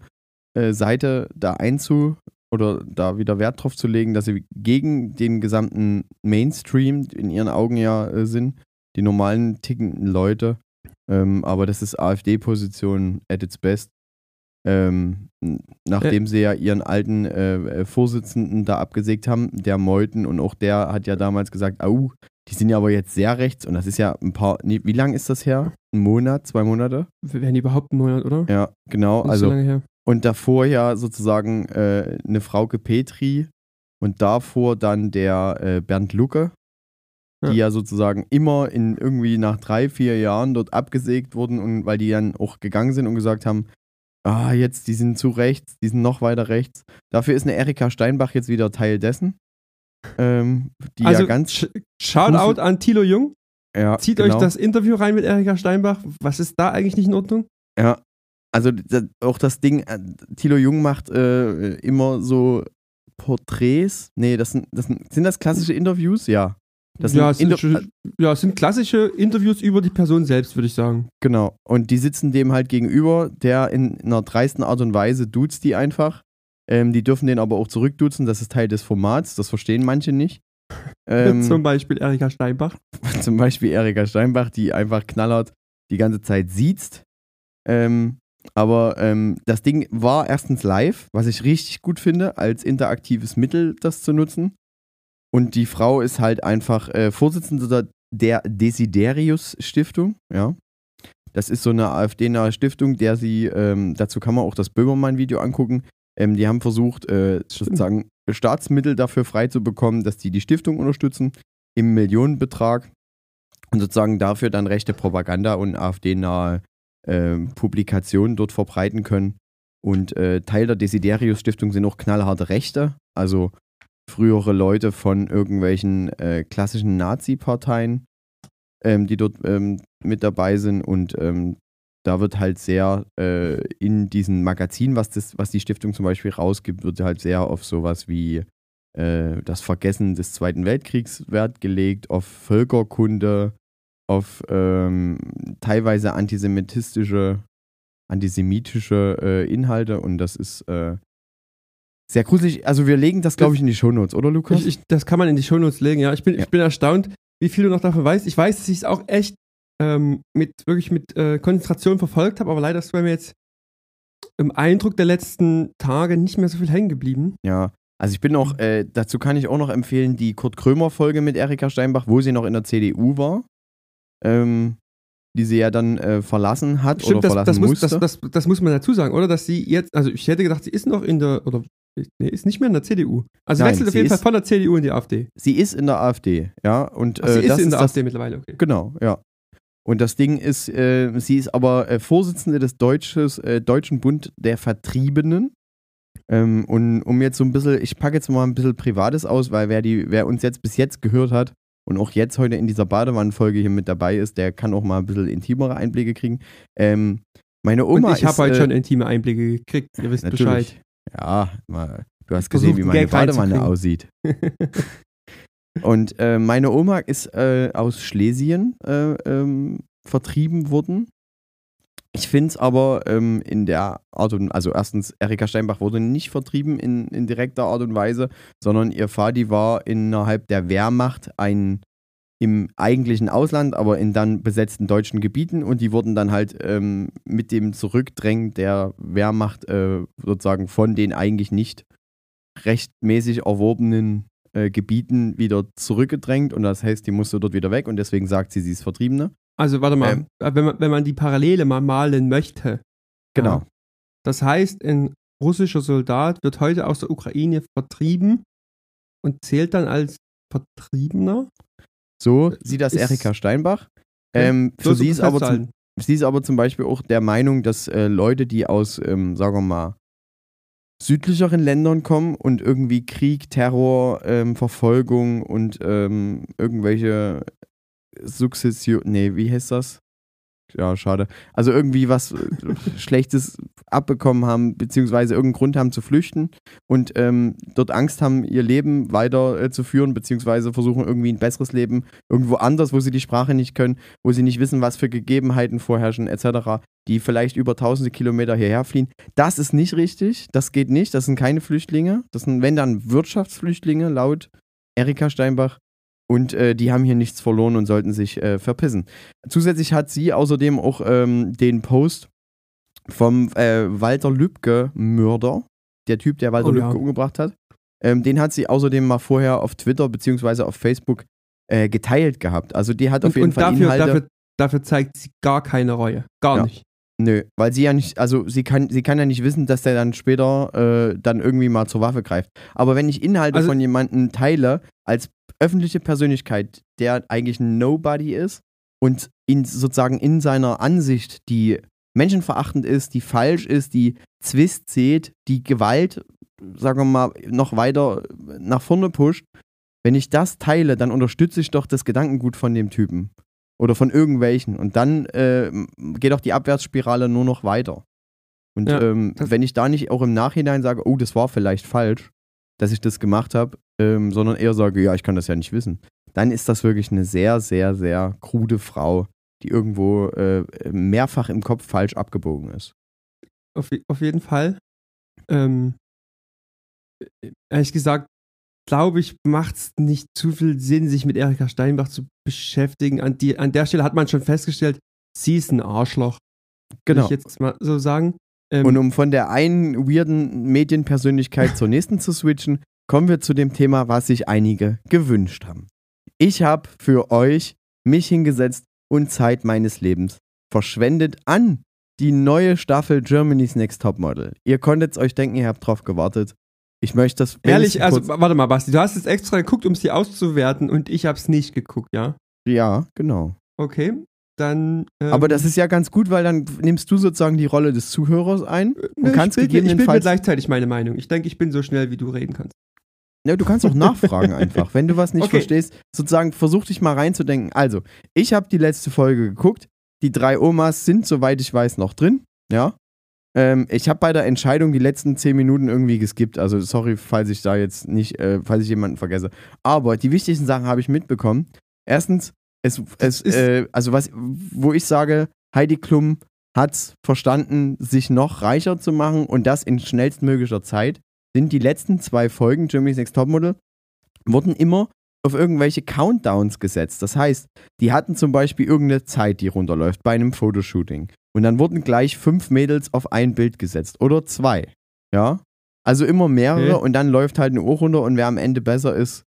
äh, äh, da einzu oder da wieder Wert drauf zu legen, dass sie gegen den gesamten Mainstream in ihren Augen ja äh, sind, die normalen tickenden Leute, Ähm, aber das ist AfD-Position at its best. Ähm, nachdem sie ja ihren alten äh, äh, Vorsitzenden da abgesägt haben, der Meuthen, und auch der hat ja damals gesagt, au, die sind ja aber jetzt sehr rechts und das ist ja ein paar, nee, wie lang ist das her? Ein Monat, zwei Monate? Wir werden überhaupt einen Monat, oder? Ja, genau. Nicht so Also lange her. und davor ja sozusagen äh, eine Frauke Petri und davor dann der äh, Bernd Lucke, die Ja. ja sozusagen immer in irgendwie nach drei, vier Jahren dort abgesägt wurden und weil die dann auch gegangen sind und gesagt haben, ah, jetzt, die sind zu rechts, die sind noch weiter rechts. Dafür ist eine Erika Steinbach jetzt wieder Teil dessen. Ähm, die also, ja ganz. Sh Shoutout an Thilo Jung. Ja, Zieht genau. euch das Interview rein mit Erika Steinbach. Was ist da eigentlich nicht in Ordnung? Ja, also da- auch das Ding, äh, Thilo Jung macht äh, immer so Porträts. Nee, das sind, das sind, sind das klassische Interviews? Ja. Das ja, es sind sind, Inter- schon- ja, es sind klassische Interviews über die Person selbst, würde ich sagen. Genau. Und die sitzen dem halt gegenüber, der in einer dreisten Art und Weise duzt die einfach. Ähm, die dürfen den aber auch zurückduzen, das ist Teil des Formats, das verstehen manche nicht. Ähm, Zum Beispiel Erika Steinbach. zum Beispiel Erika Steinbach, die einfach knallhart die ganze Zeit siezt. Ähm, aber ähm, das Ding war erstens live, was ich richtig gut finde, als interaktives Mittel das zu nutzen. Und die Frau ist halt einfach äh, Vorsitzende der, der Desiderius Stiftung, ja. Das ist so eine AfD-nahe Stiftung, der sie, ähm, dazu kann man auch das Böhmermann-Video angucken. Ähm, die haben versucht, äh, sozusagen Staatsmittel dafür frei zu bekommen, dass die die Stiftung unterstützen im Millionenbetrag und sozusagen dafür dann rechte Propaganda und AfD-nahe ähm, Publikationen dort verbreiten können. Und äh, Teil der Desiderius-Stiftung sind auch knallharte Rechte, also frühere Leute von irgendwelchen äh, klassischen Nazi-Parteien, ähm, die dort ähm, mit dabei sind. Und ähm, da wird halt sehr äh, in diesem Magazin, was, das, was die Stiftung zum Beispiel rausgibt, wird halt sehr auf sowas wie äh, das Vergessen des Zweiten Weltkriegs Wert gelegt, auf Völkerkunde, auf ähm, teilweise antisemitistische, antisemitische äh, Inhalte und das ist äh, sehr gruselig. Also wir legen das, glaube ich, in die Shownotes, oder Lukas? Ich, ich, das kann man in die Shownotes legen, ja. Ich bin, Ja. ich bin erstaunt, wie viel du noch davon weißt. Ich weiß, dass ich es auch echt ähm, mit wirklich mit äh, Konzentration verfolgt habe, aber leider ist bei mir jetzt im Eindruck der letzten Tage nicht mehr so viel hängen geblieben. Ja, also ich bin auch, äh, dazu kann ich auch noch empfehlen, die Kurt Krömer-Folge mit Erika Steinbach, wo sie noch in der CDU war, ähm, die sie ja dann äh, verlassen hat oder das, verlassen das, muss, musste. das, das, das muss man dazu sagen, oder? Dass sie jetzt, also ich hätte gedacht, sie ist noch in der, oder nee, ist nicht mehr in der CDU. Also sie Nein, wechselt auf jeden Fall von der CDU in die AfD. sie ist in der AfD, ja, und Ach, sie äh, ist das in ist der das, AfD mittlerweile, okay. Genau, ja. Und das Ding ist, äh, sie ist aber äh, Vorsitzende des Deutsches, äh, Deutschen Bund der Vertriebenen. Ähm, und um jetzt so ein bisschen, ich packe jetzt mal ein bisschen Privates aus, weil wer, die, wer uns jetzt bis jetzt gehört hat und auch jetzt heute in dieser Badewannenfolge hier mit dabei ist, der kann auch mal ein bisschen intimere Einblicke kriegen. Ähm, meine Oma Und ich habe heute äh, schon intime Einblicke gekriegt, ihr wisst natürlich. Bescheid. Ja, mal, du hast gesehen, wie meine Badewanne aussieht. Und äh, meine Oma ist äh, aus Schlesien äh, ähm, vertrieben worden. Ich finde es aber ähm, in der Art und also erstens, Erika Steinbach wurde nicht vertrieben in, in direkter Art und Weise, sondern ihr Vati war innerhalb der Wehrmacht ein im eigentlichen Ausland, aber in dann besetzten deutschen Gebieten und die wurden dann halt ähm, mit dem Zurückdrängen der Wehrmacht äh, sozusagen von den eigentlich nicht rechtmäßig erworbenen äh, Gebieten wieder zurückgedrängt und das heißt, die musste dort wieder weg und deswegen sagt sie, sie ist Vertriebene. Also warte mal, Ähm. wenn, man, wenn man die Parallele mal malen möchte. Genau. Ja. Das heißt, ein russischer Soldat wird heute aus der Ukraine vertrieben und zählt dann als Vertriebener. So sieht das Ist- Erika Steinbach. Ähm, für sie, ist aber zum, sie ist aber zum Beispiel auch der Meinung, dass äh, Leute, die aus, ähm, sagen wir mal, südlicheren Ländern kommen und irgendwie Krieg, Terror, ähm, Verfolgung und ähm, irgendwelche Sukzession, nee, wie heißt das? Ja, schade. Also irgendwie was äh, Schlechtes abbekommen haben, beziehungsweise irgendeinen Grund haben zu flüchten und ähm, dort Angst haben, ihr Leben weiter äh, beziehungsweise versuchen irgendwie ein besseres Leben irgendwo anders, wo sie die Sprache nicht können, wo sie nicht wissen, was für Gegebenheiten vorherrschen, etc., die vielleicht über tausende Kilometer hierher fliehen. Das ist nicht richtig, das geht nicht, das sind keine Flüchtlinge, das sind, wenn dann Wirtschaftsflüchtlinge, laut Erika Steinbach. Und äh, die haben hier nichts verloren und sollten sich äh, verpissen. Zusätzlich hat sie außerdem auch ähm, den Post vom äh, Walter Lübcke-Mörder, der Typ, der Walter Oh ja. Lübcke umgebracht hat, ähm, den hat sie außerdem mal vorher auf Twitter beziehungsweise auf Facebook äh, geteilt gehabt. Also die hat auf Und, jeden und Fall dafür, Inhalte. dafür, dafür zeigt sie gar keine Reue. Gar Ja. nicht. Nö, weil sie ja nicht, also sie kann, sie kann ja nicht wissen, dass der dann später äh, dann irgendwie mal zur Waffe greift. Aber wenn ich Inhalte Also- von jemandem teile, als öffentliche Persönlichkeit, der eigentlich ein Nobody ist und ihn sozusagen in seiner Ansicht, die menschenverachtend ist, die falsch ist, die Zwist sieht, die Gewalt, sagen wir mal, noch weiter nach vorne pusht, wenn ich das teile, dann unterstütze ich doch das Gedankengut von dem Typen. Oder von irgendwelchen. Und dann äh, geht auch die Abwärtsspirale nur noch weiter. Und Ja, ähm, wenn ich da nicht auch im Nachhinein sage, oh, das war vielleicht falsch, dass ich das gemacht habe, ähm, sondern eher sage, ja, ich kann das ja nicht wissen, dann ist das wirklich eine sehr, sehr, sehr krude Frau, die irgendwo äh, mehrfach im Kopf falsch abgebogen ist. Auf, auf jeden Fall. Ähm, ehrlich gesagt, glaube ich, macht es nicht zu viel Sinn, sich mit Erika Steinbach zu beschäftigen. An, die, an der Stelle hat man schon festgestellt, sie ist ein Arschloch. Will Genau. ich jetzt mal so sagen. Ähm, Und um von der einen weirden Medienpersönlichkeit zur nächsten zu switchen, kommen wir zu dem Thema, was sich einige gewünscht haben. Ich habe für euch mich hingesetzt und Zeit meines Lebens verschwendet an die neue Staffel Germany's Next Topmodel. Ihr konntet euch denken, ihr habt drauf gewartet. Ich möchte das ehrlich, also warte mal, Basti, du hast jetzt extra geguckt, um sie auszuwerten und ich habe es nicht geguckt, ja? ja, genau. Okay, dann. Ähm, Aber das ist ja ganz gut, weil dann nimmst du sozusagen die Rolle des Zuhörers ein ne, und kannst ich bilde, ich bilde mir gleichzeitig meine Meinung. Ich denke, ich bin so schnell, wie du reden kannst. Ja, du kannst auch nachfragen einfach. Wenn du was nicht Okay. verstehst, sozusagen versuch dich mal reinzudenken. Also, ich habe die letzte Folge geguckt. Die drei Omas sind, soweit ich weiß, noch drin. Ja. Ähm, ich habe bei der Entscheidung die letzten zehn Minuten irgendwie geskippt. Also, sorry, falls ich da jetzt nicht, äh, falls ich jemanden vergesse. Aber die wichtigsten Sachen habe ich mitbekommen. Erstens, es, es ist- äh, also was, wo ich sage, Heidi Klum hat verstanden, sich noch reicher zu machen und das in schnellstmöglicher Zeit sind die letzten zwei Folgen Germany's Next Topmodel wurden immer auf irgendwelche Countdowns gesetzt. Das heißt, die hatten zum Beispiel irgendeine Zeit, die runterläuft bei einem Fotoshooting. Und dann wurden gleich fünf Mädels auf ein Bild gesetzt oder zwei. Ja. Also immer mehrere Okay. und dann läuft halt eine Uhr runter und wer am Ende besser ist,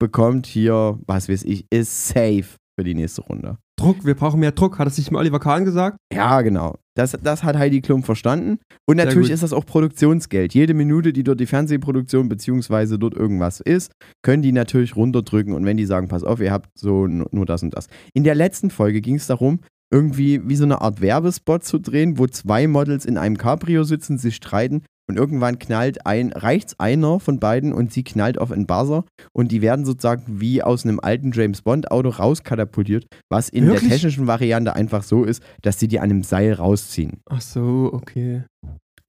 bekommt hier, was weiß ich, ist safe für die nächste Runde. Druck, wir brauchen mehr Druck. Hat es sich mal Oliver Kahn gesagt? Ja, genau. Das, das hat Heidi Klum verstanden. Und natürlich ist das auch Produktionsgeld. Jede Minute, die dort die Fernsehproduktion beziehungsweise dort irgendwas ist, können die natürlich runterdrücken. Und wenn die sagen, pass auf, ihr habt so nu- nur das und das. In der letzten Folge ging es darum, irgendwie wie so eine Art Werbespot zu drehen, wo zwei Models in einem Cabrio sitzen, sich streiten und irgendwann knallt ein, reicht's einer von beiden und sie knallt auf einen Buzzer und die werden sozusagen wie aus einem alten James Bond Auto rauskatapultiert, was in Wirklich? der technischen Variante einfach so ist, dass sie die an einem Seil rausziehen. Ach so, okay.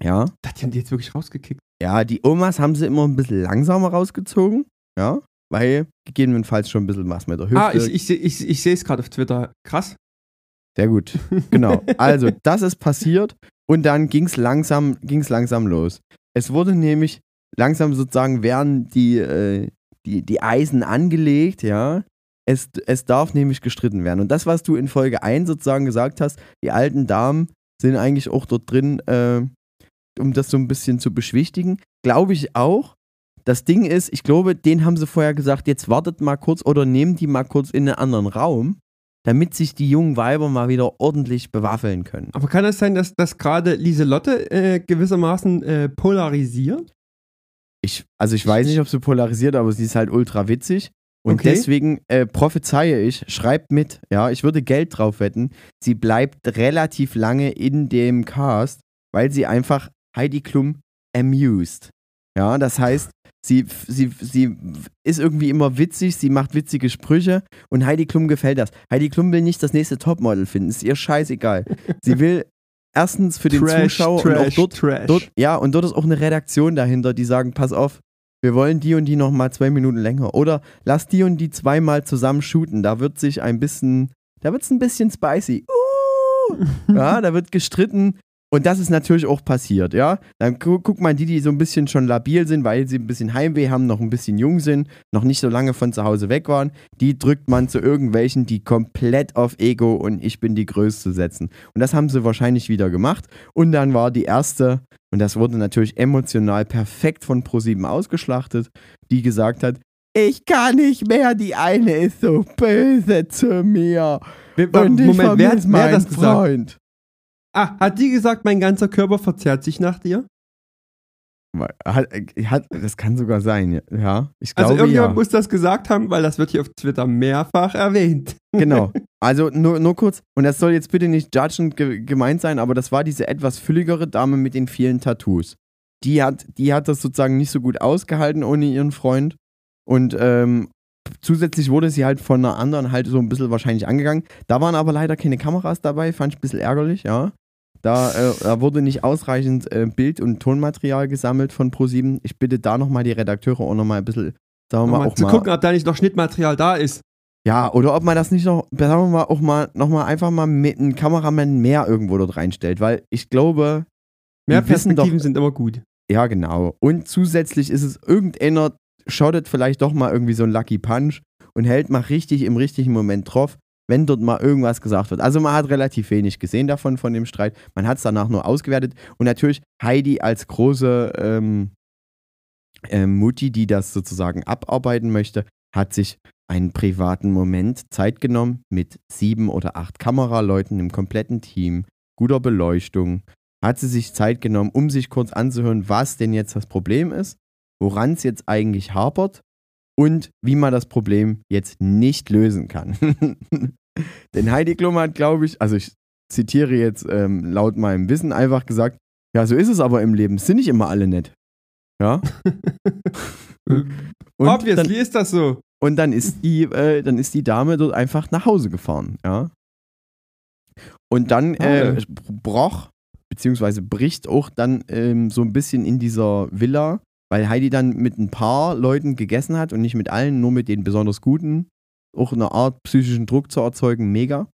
Ja. Das die haben die jetzt wirklich rausgekickt. Ja, die Omas haben sie immer ein bisschen langsamer rausgezogen, ja, weil gegebenenfalls schon ein bisschen was mit der Hüfte. Ah, ich, ich, ich, ich sehe es gerade auf Twitter. Krass. Sehr gut. Genau. Also, das ist passiert und dann ging es langsam, ging's langsam los. Es wurde nämlich langsam sozusagen werden die, äh, die, die Eisen angelegt, ja. Es, es darf nämlich gestritten werden. Und das, was du in Folge 1 sozusagen gesagt hast, die alten Damen sind eigentlich auch dort drin, äh, um das so ein bisschen zu beschwichtigen. Glaube ich auch. Das Ding ist, ich glaube, denen haben sie vorher gesagt, jetzt wartet mal kurz oder nehmt die mal kurz in einen anderen Raum, damit sich die jungen Weiber mal wieder ordentlich bewaffeln können. Aber kann es sein, dass, dass gerade Lieselotte äh, gewissermaßen äh, polarisiert? Ich, also ich weiß nicht, ob sie polarisiert, aber sie ist halt ultra witzig. Und Okay. deswegen äh, prophezeie ich, schreibt mit, ja, ich würde Geld drauf wetten, sie bleibt relativ lange in dem Cast, weil sie einfach Heidi Klum amused. Ja, das heißt, sie, sie, sie ist irgendwie immer witzig, sie macht witzige Sprüche und Heidi Klum gefällt das. Heidi Klum will nicht das nächste Topmodel finden, ist ihr scheißegal. sie will erstens für den Trash, Zuschauer und auch Trash, dort Trash. Dort, ja, und dort ist auch eine Redaktion dahinter, die sagen, pass auf, wir wollen die und die noch mal zwei Minuten länger. Oder lass die und die zweimal zusammen shooten. Da wird sich ein bisschen, da wird es ein bisschen spicy. Uh, ja, da wird gestritten Und das ist natürlich auch passiert, ja. Dann gu guckt man die, die so ein bisschen schon labil sind, weil sie ein bisschen Heimweh haben, noch ein bisschen jung sind, noch nicht so lange von zu Hause weg waren. Die drückt man zu irgendwelchen, die komplett auf Ego und ich bin die Größte setzen. Und das haben sie wahrscheinlich wieder gemacht. Und dann war die erste, und das wurde natürlich emotional perfekt von ProSieben ausgeschlachtet, die gesagt hat, ich kann nicht mehr, die eine ist so böse zu mir. Und ich Moment, wer, vermiss hat- wer hat das gesagt? Freund. Ah, hat die gesagt, mein ganzer Körper verzerrt sich nach dir? Hat, hat, das kann sogar sein, ja. Ich Also glaube irgendjemand ja. muss das gesagt haben, weil das wird hier auf Twitter mehrfach erwähnt. Genau. Also nur, nur kurz, und das soll jetzt bitte nicht judgend ge gemeint sein, aber das war diese etwas fülligere Dame mit den vielen Tattoos. Die hat, die hat das sozusagen nicht so gut ausgehalten ohne ihren Freund. Und ähm, zusätzlich wurde sie halt von einer anderen halt so ein bisschen wahrscheinlich angegangen. Da waren aber leider keine Kameras dabei, fand ich ein bisschen ärgerlich, ja. Da, äh, da wurde nicht ausreichend äh, Bild- und Tonmaterial gesammelt von ProSieben. Ich bitte da nochmal die Redakteure auch nochmal ein bisschen, sagen wir mal, mal auch zu mal gucken, ob da nicht noch Schnittmaterial da ist. ja, oder ob man das nicht noch, sagen wir mal, auch mal nochmal einfach mal mit einem Kameramann mehr irgendwo dort reinstellt, weil ich glaube, Mehr Perspektiven sind immer gut. ja genau. Und zusätzlich ist es irgendeiner, schottet vielleicht doch mal irgendwie so ein Lucky Punch und hält mal richtig im richtigen Moment drauf, wenn dort mal irgendwas gesagt wird. Also man hat relativ wenig gesehen davon, von dem Streit. Man hat es danach nur ausgewertet. Und natürlich Heidi als große ähm, ähm, Mutti, die das sozusagen abarbeiten möchte, hat sich einen privaten Moment Zeit genommen mit sieben oder acht Kameraleuten im kompletten Team, guter Beleuchtung. Hat sie sich Zeit genommen, um sich kurz anzuhören, was denn jetzt das Problem ist, woran es jetzt eigentlich hapert und wie man das Problem jetzt nicht lösen kann. Denn Heidi Klum hat, glaube ich, also ich zitiere jetzt ähm, laut meinem Wissen einfach gesagt, ja, so ist es aber im Leben, es sind nicht immer alle nett. Ja. Und Obviously ist das so. und dann ist die, äh, dann ist die Dame dort einfach nach Hause gefahren, ja. Und dann äh, brach, beziehungsweise bricht auch dann ähm, so ein bisschen in dieser Villa, weil Heidi dann mit ein paar Leuten gegessen hat und nicht mit allen, nur mit den besonders guten, auch eine Art psychischen Druck zu erzeugen, mega.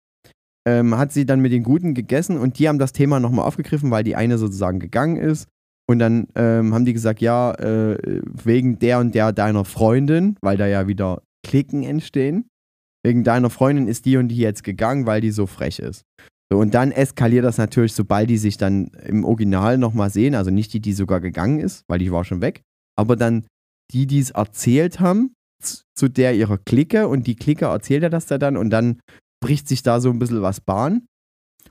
Ähm, hat sie dann mit den Guten gegessen und die haben das Thema nochmal aufgegriffen, weil die eine sozusagen gegangen ist. Und dann ähm, haben die gesagt, ja, äh, wegen der und der deiner Freundin, weil da ja wieder Klicken entstehen, wegen deiner Freundin ist die und die jetzt gegangen, weil die so frech ist. So, und dann eskaliert das natürlich, sobald die sich dann im Original nochmal sehen, also nicht die, die sogar gegangen ist, weil die war schon weg, aber dann die, die es erzählt haben, zu der ihrer Clique und die Clique erzählt er das da dann und dann bricht sich da so ein bisschen was Bahn.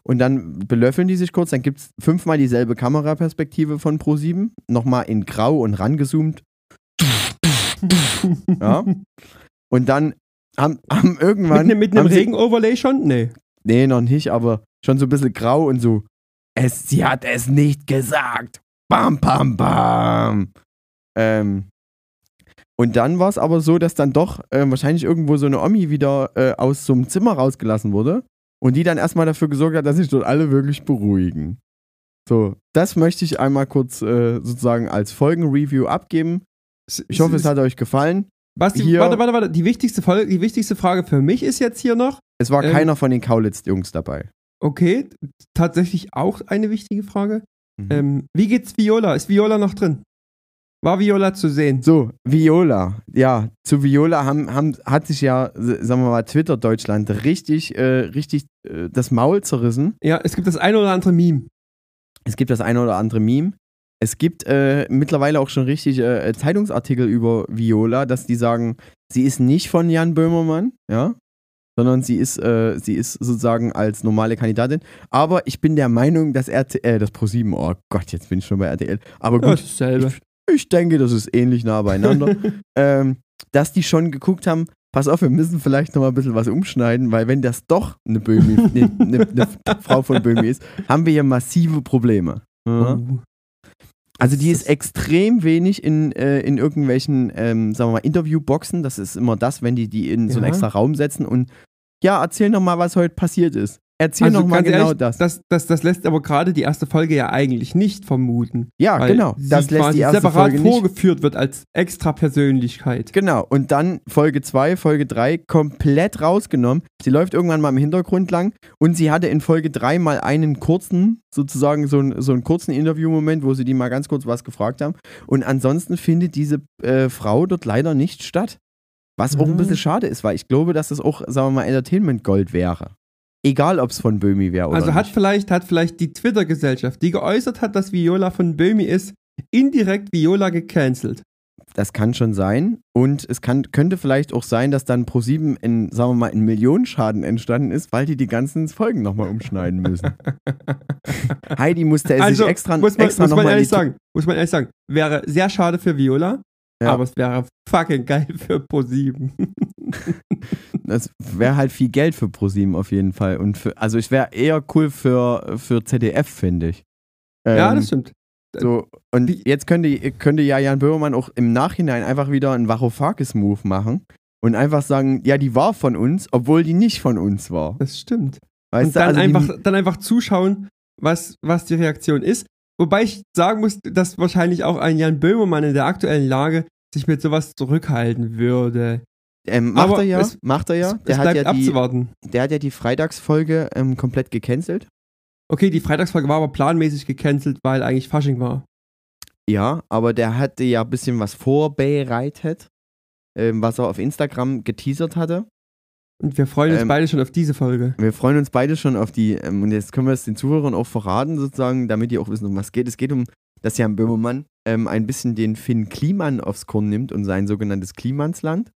Und dann belöffeln die sich kurz, dann gibt es fünfmal dieselbe Kameraperspektive von Pro7, nochmal in grau und rangezoomt. Ja. Und dann haben, haben Mit, irgendwann. ne, mit einem Regenoverlay schon? Nee. Nee, noch nicht, aber schon so ein bisschen grau und so. Es, sie hat es nicht gesagt. Bam, bam, bam. Ähm, und dann war es aber so, dass dann doch äh, wahrscheinlich irgendwo so eine Omi wieder äh, aus so einem Zimmer rausgelassen wurde und die dann erstmal dafür gesorgt hat, dass sich dort alle wirklich beruhigen. So, das möchte ich einmal kurz äh, sozusagen als Folgenreview abgeben. Ich hoffe, es hat euch gefallen. Basti, hier- warte, warte, warte. Die wichtigste, Folge, die wichtigste Frage für mich ist jetzt hier noch, Es war Ähm, keiner von den Kaulitz-Jungs dabei. okay, tatsächlich auch eine wichtige Frage. Mhm. Ähm, wie geht's Viola? Ist Viola noch drin? War Viola zu sehen? So, Viola. Ja, zu Viola haben, haben, hat sich ja, sagen wir mal, Twitter Deutschland richtig, äh, richtig äh, das Maul zerrissen. Ja, es gibt das eine oder andere Meme. Es gibt das eine oder andere Meme. Es gibt äh, mittlerweile auch schon richtig äh, Zeitungsartikel über Viola, dass die sagen, sie ist nicht von Jan Böhmermann, ja, sondern sie ist, äh, sie ist sozusagen als normale Kandidatin. Aber ich bin der Meinung, dass RTL, äh, das Pro7, oh Gott, jetzt bin ich schon bei RTL. Aber Ja, gut, dasselbe. ich, ich denke, das ist ähnlich nah beieinander. ähm, dass die schon geguckt haben, pass auf, wir müssen vielleicht noch mal ein bisschen was umschneiden, weil wenn das doch eine Böhmi, eine, eine, eine Frau von Böhmi ist, haben wir hier massive Probleme. Ja? Also die ist extrem wenig in, äh, in irgendwelchen, ähm, sagen wir mal, Interviewboxen. Das ist immer das, wenn die die in so einen Ja. extra Raum setzen und ja, erzähl noch mal, was heute passiert ist. Erzähl Also noch mal ganz genau ehrlich, das. Das, das. Das lässt aber gerade die erste Folge ja eigentlich nicht vermuten. Ja, genau. Das lässt die erste separat Folge nicht. vorgeführt wird als extra Persönlichkeit. Genau. Und dann Folge 2, Folge 3 komplett rausgenommen. Sie läuft irgendwann mal im Hintergrund lang und sie hatte in Folge 3 mal einen kurzen, sozusagen so, einen- so einen kurzen Interviewmoment, wo sie die mal ganz kurz was gefragt haben. Und ansonsten findet diese äh, Frau dort leider nicht statt. Was auch ein Mhm. bisschen schade ist, weil ich glaube, dass das auch, sagen wir mal, Entertainment Gold wäre. Egal, ob es von Böhmi wäre oder Also hat nicht. vielleicht, hat vielleicht die Twitter-Gesellschaft, die geäußert hat, dass Viola von Böhmi ist, indirekt Viola gecancelt. Das kann schon sein. Und es kann, könnte vielleicht auch sein, dass dann Pro7 in, sagen wir mal, in Millionenschaden entstanden ist, weil die die ganzen Folgen nochmal umschneiden müssen. Heidi musste es also sich extra, muss man, extra muss man nochmal ehrlich sagen, muss man ehrlich sagen, wäre sehr schade für Viola, Ja. aber es wäre fucking geil für Pro7. Das wäre halt viel Geld für Pro7 auf jeden Fall. Und für, also ich wäre eher cool für, für ZDF, finde ich. ja, Ähm, das stimmt. So, und jetzt könnte, könnte ja Jan Böhmermann auch im Nachhinein einfach wieder einen Varoufakis-Move machen und einfach sagen, ja, die war von uns, obwohl die nicht von uns war. Das stimmt. Weißt und dann, also einfach, dann einfach zuschauen, was, was die Reaktion ist. Wobei ich sagen muss, dass wahrscheinlich auch ein Jan Böhmermann in der aktuellen Lage sich mit sowas zurückhalten würde. Die, ähm, macht aber er ja, es- macht er ja. es, Der es hat ja, die, abzuwarten. der hat ja die Freitagsfolge ähm, komplett gecancelt. Okay, die Freitagsfolge war aber planmäßig gecancelt, weil eigentlich Fasching war. Ja, aber der hatte ja ein bisschen was vorbereitet, ähm, was er auf Instagram geteasert hatte. Und wir freuen uns Ähm, beide schon auf diese Folge. Wir freuen uns beide schon auf die, ähm, und jetzt können wir es den Zuhörern auch verraten, sozusagen, damit die auch wissen, um was es geht. Es geht um, dass Jan Böhmermann ähm, ein bisschen den Finn Kliman aufs Korn nimmt und sein sogenanntes Klimansland,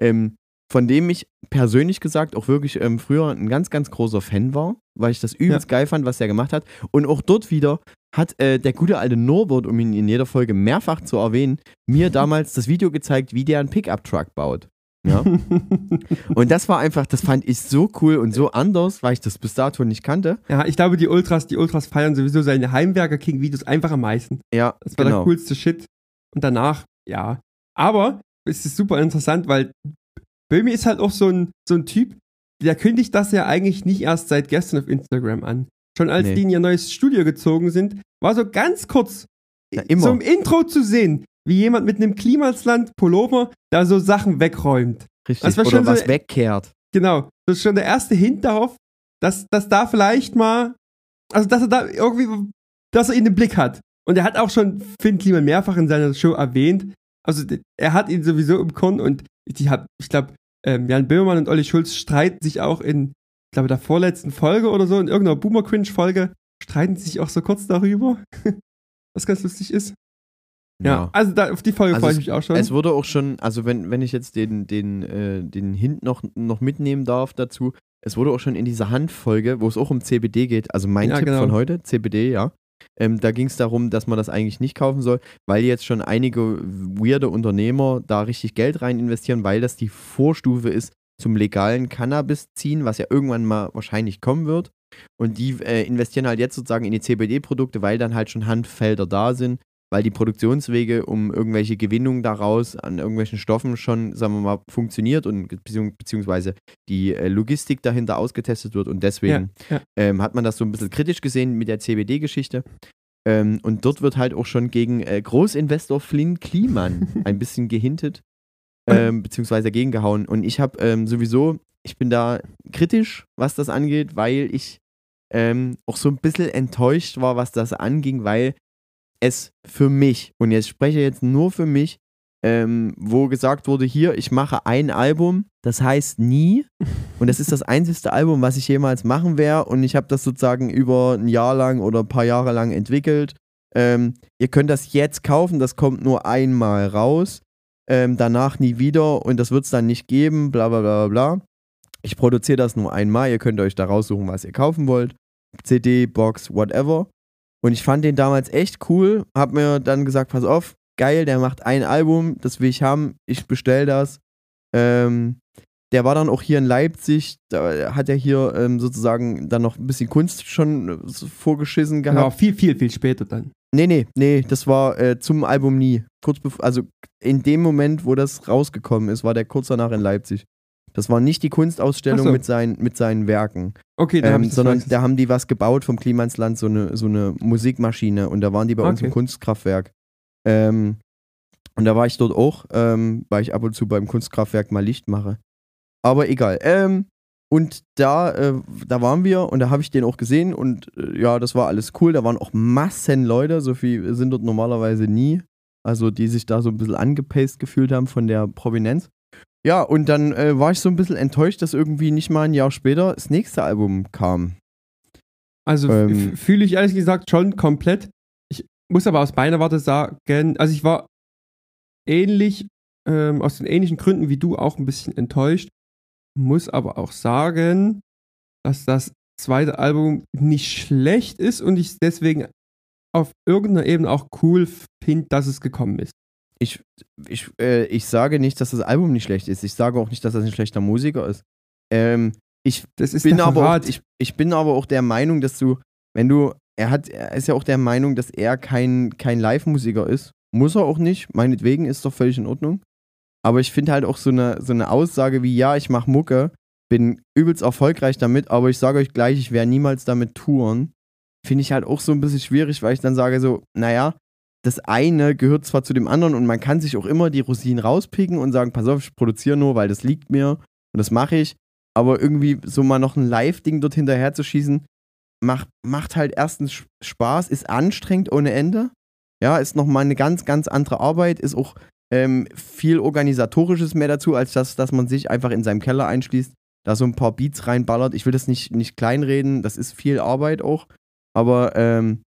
ähm, von dem ich persönlich gesagt auch wirklich ähm, früher ein ganz, ganz großer Fan war, weil ich das übelst geil fand, was er gemacht hat. Und auch dort wieder hat äh, der gute alte Norbert, um ihn in jeder Folge mehrfach zu erwähnen, mir damals das Video gezeigt, wie der einen Pickup-Truck baut. Ja. Und das war einfach, das fand ich so cool und so anders, weil ich das bis dato nicht kannte. ja, ich glaube, die Ultras, die Ultras feiern sowieso seine Heimwerker-King-Videos einfach am meisten. Ja, Das war genau. der coolste Shit. Und danach, ja. Aber es ist super interessant, weil Böhmi ist halt auch so ein, so ein Typ, der kündigt das ja eigentlich nicht erst seit gestern auf Instagram an. Schon als Nee. die in ihr neues Studio gezogen sind, war so ganz kurz Ja, im Intro zu sehen, wie jemand mit einem Klimasland Pullover da so Sachen wegräumt. Richtig. Oder schon so- was wegkehrt. Genau. Das ist schon der erste Hint darauf, dass, dass da vielleicht mal, also dass er da irgendwie, dass er ihn im Blick hat. Und er hat auch schon Finn Kliman mehrfach in seiner Show erwähnt. Also er hat ihn sowieso im Korn und ich hab, ich glaube, ähm, Jan Böhmermann und Olli Schulz streiten sich auch in, ich glaube, der vorletzten Folge oder so, in irgendeiner Boomer Cringe Folge, streiten sie sich auch so kurz darüber. Was ganz lustig ist. Ja, also da, auf die Folge Also freue ich es- mich auch schon. Es wurde auch schon, also wenn, wenn ich jetzt den, den, äh, den Hint noch, noch mitnehmen darf dazu, es wurde auch schon in dieser Handfolge, wo es auch um CBD geht, also mein Ja, Tipp genau. von heute, CBD, ja. Ähm, da ging es darum, dass man das eigentlich nicht kaufen soll, weil jetzt schon einige weirde Unternehmer da richtig Geld rein investieren, weil das die Vorstufe ist zum legalen Cannabis ziehen, was ja irgendwann mal wahrscheinlich kommen wird. Und die äh, investieren halt jetzt sozusagen in die CBD-Produkte, weil dann halt schon Handfelder da sind, weil die Produktionswege um irgendwelche Gewinnungen daraus an irgendwelchen Stoffen schon, sagen wir mal, funktioniert und beziehungs- beziehungsweise die äh, Logistik dahinter ausgetestet wird und deswegen ja. ähm, hat man das so ein bisschen kritisch gesehen mit der CBD-Geschichte. Ähm, und dort wird halt auch schon gegen äh, Großinvestor Flynn Kliman ein bisschen gehintet, ähm, beziehungsweise gegengehauen. Und ich habe ähm, sowieso, ich bin da kritisch, was das angeht, weil ich ähm, auch so ein bisschen enttäuscht war, was das anging, weil es für mich, und jetzt spreche ich jetzt nur für mich, ähm, wo gesagt wurde, hier, ich mache ein Album, das heißt nie. Und das ist das einzigste Album, was ich jemals machen werde. Und ich habe das sozusagen über ein Jahr lang oder ein paar Jahre lang entwickelt. Ähm, ihr könnt das jetzt kaufen, das kommt nur einmal raus. Ähm, danach nie wieder und das wird es dann nicht geben, bla bla bla bla bla. Ich produziere das nur einmal, ihr könnt euch da raussuchen, was ihr kaufen wollt. CD, Box, whatever. Und ich fand den damals echt cool, hab mir dann gesagt, pass auf, geil, der macht ein Album, das will ich haben, ich bestell das. Ähm, der war dann auch hier in Leipzig, da hat er hier ähm, sozusagen dann noch ein bisschen Kunst schon äh, vorgeschissen gehabt. Genau, viel, viel, viel später dann. Nee, nee, nee, das war äh, zum Album nie. Kurz bevor, also in dem Moment, wo das rausgekommen ist, war der kurz danach in Leipzig. Das war nicht die Kunstausstellung so. mit, seinen, mit seinen Werken, Okay, hab ähm, sondern da haben die was gebaut vom Klimansland, so eine, so eine Musikmaschine. Und da waren die bei uns im Okay. Kunstkraftwerk. Ähm, und da war ich dort auch, ähm, weil ich ab und zu beim Kunstkraftwerk mal Licht mache. Aber egal. Ähm, und da, äh, da waren wir und da habe ich den auch gesehen und äh, ja, das war alles cool. Da waren auch Massen Leute, so viel sind dort normalerweise nie. Also die sich da so ein bisschen angepaced gefühlt haben von der Prominenz. Ja, und dann äh, war ich so ein bisschen enttäuscht, dass irgendwie nicht mal ein Jahr später das nächste Album kam. Also ähm, fühle ich ehrlich gesagt schon komplett. Ich muss aber aus meiner Warte sagen, also ich war ähnlich, ähm, aus den ähnlichen Gründen wie du auch ein bisschen enttäuscht. Muss aber auch sagen, dass das zweite Album nicht schlecht ist und ich es deswegen auf irgendeiner Ebene auch cool finde, dass es gekommen ist. Ich, ich, äh, ich sage nicht, dass das Album nicht schlecht ist. Ich sage auch nicht, dass das ein schlechter Musiker ist. Ähm, ich Das ist bin aber auch, ich, ich bin aber auch der Meinung, dass du, wenn du, er hat, er ist ja auch der Meinung, dass er kein, kein Live-Musiker ist. Muss er auch nicht. Meinetwegen ist doch völlig in Ordnung. Aber ich finde halt auch so eine, so eine Aussage wie, ja, ich mache Mucke, bin übelst erfolgreich damit, aber ich sage euch gleich, ich werde niemals damit touren, finde ich halt auch so ein bisschen schwierig, weil ich dann sage so, naja, das eine gehört zwar zu dem anderen und man kann sich auch immer die Rosinen rauspicken und sagen, pass auf, ich produziere nur, weil das liegt mir und das mache ich, aber irgendwie so mal noch ein Live-Ding dort hinterher zu schießen, macht, macht halt erstens Spaß, ist anstrengend ohne Ende, ja, ist nochmal eine ganz, ganz andere Arbeit, ist auch ähm, viel Organisatorisches mehr dazu, als das, dass man sich einfach in seinem Keller einschließt, da so ein paar Beats reinballert. Ich will das nicht, nicht kleinreden, das ist viel Arbeit auch, aber ähm,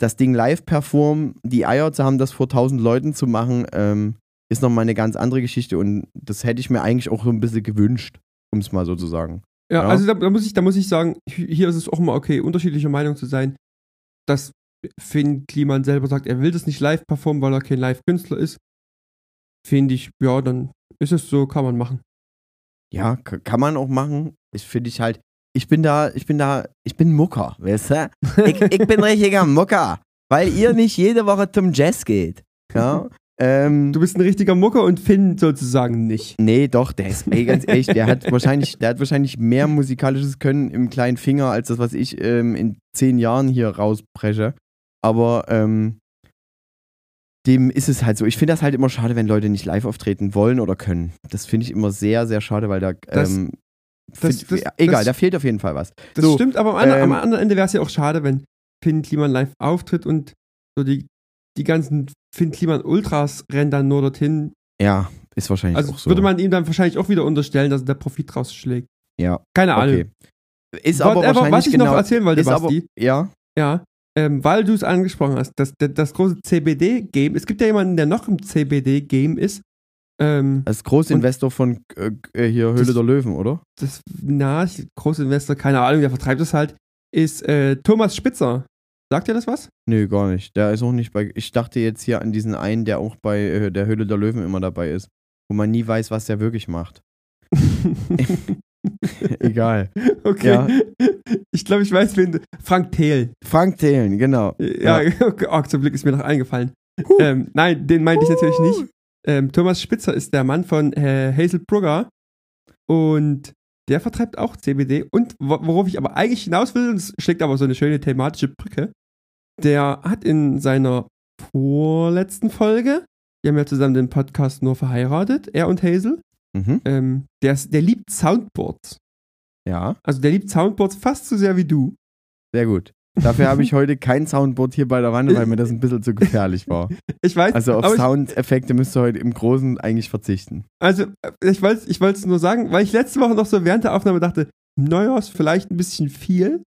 das Ding live performen, die Eier zu haben, das vor 1000 Leuten zu machen, ähm, ist nochmal eine ganz andere Geschichte und das hätte ich mir eigentlich auch so ein bisschen gewünscht, um es mal so zu sagen. Ja, Ja. also da, da, muss ich, da muss ich sagen, hi- hier ist es auch immer okay, unterschiedlicher Meinung zu sein, dass Finn Kliman selber sagt, er will das nicht live performen, weil er kein Live-Künstler ist. Finde ich, ja, dann ist es so, kann man machen. Ja, kann man auch machen. Ich finde ich halt, ich bin da, ich bin da, ich bin Mucker, weißt du? Ich, ich bin richtiger Mucker, weil ihr nicht jede Woche zum Jazz geht. Ja? Ähm, Du bist ein richtiger Mucker und Finn sozusagen nicht. Nee, doch, der ist, ey, ganz ehrlich, der hat wahrscheinlich, der hat wahrscheinlich mehr musikalisches Können im kleinen Finger, als das, was ich ähm, in zehn Jahren hier rausbreche. Aber ähm, dem ist es halt so. Ich finde das halt immer schade, wenn Leute nicht live auftreten wollen oder können. Das finde ich immer sehr, sehr schade, weil da. Das- ähm, das- find, das- egal, das- da fehlt auf jeden Fall was. Das So, stimmt, aber am, anderen- ähm, am anderen Ende wäre es ja auch schade, wenn Finn Kliman live auftritt und so die, die ganzen Finn Kliman Ultras rennen dann nur dorthin. Ja, ist wahrscheinlich Also auch so. würde man ihm dann wahrscheinlich auch wieder unterstellen, dass er der Profit rausschlägt. ja, Keine Ahnung. okay. Ist aber Whatever, wahrscheinlich was ich genau, noch erzählen wollte, ist aber, Basti, ja, ja, ähm, weil du es angesprochen hast, das, das, das große CBD-Game, es gibt ja jemanden, der noch im CBD-Game ist, ähm, als Großinvestor von äh, äh, hier Höhle Das- der Löwen, oder? das, na, Großinvestor, keine Ahnung, der vertreibt es halt, ist äh, Thomas Spitzer. Sagt dir das was? Nö, gar nicht. Der ist auch nicht bei. Ich dachte jetzt hier an diesen einen, der auch bei äh, der Höhle der Löwen immer dabei ist. Wo man nie weiß, was der wirklich macht. Egal. okay. Ja. Ich glaube, ich weiß, wen. Frank Thelen. Frank Thelen, genau. Ja, okay, oh, zum Glück ist mir noch eingefallen. Ähm, nein, den meinte ich natürlich nicht. Ähm, Thomas Spitzer ist der Mann von äh, Hazel Brugger und der vertreibt auch CBD. Und wo- worauf ich aber eigentlich hinaus will, und es schlägt aber so eine schöne thematische Brücke, der hat in seiner vorletzten Folge, die haben ja zusammen den Podcast nur verheiratet, er und Hazel, Mhm. ähm, der, der liebt Soundboards. Ja, Also der liebt Soundboards fast so sehr wie du. sehr gut. Dafür habe ich heute kein Soundboard hier bei der Wand, weil mir das ein bisschen zu gefährlich war. Ich weiß, Also auf Soundeffekte müsst ihr heute im Großen eigentlich verzichten. Also, äh, ich wollte ich es nur sagen, weil ich letzte Woche noch so während der Aufnahme dachte, naja, ist vielleicht ein bisschen viel.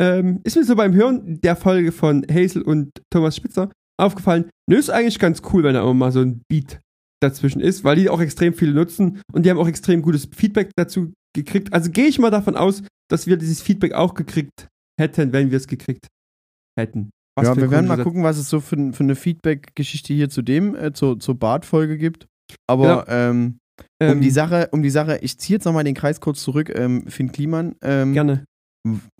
Ähm, ist mir so beim Hören der Folge von Hazel und Thomas Spitzer aufgefallen, nö, ist eigentlich ganz cool, wenn da immer mal so ein Beat dazwischen ist, weil die auch extrem viel nutzen und die haben auch extrem gutes Feedback dazu gekriegt. Also gehe ich mal davon aus, dass wir dieses Feedback auch gekriegt hätten, wenn wir es gekriegt hätten. Was ja, wir werden mal gucken, was es so für, für eine Feedback-Geschichte hier zu dem, äh, zur, zur Bart-Folge gibt. Aber ähm, um Ähm, die Sache, um die Sache, ich ziehe jetzt nochmal den Kreis kurz zurück, ähm, Finn Kliman. Ähm, Gerne.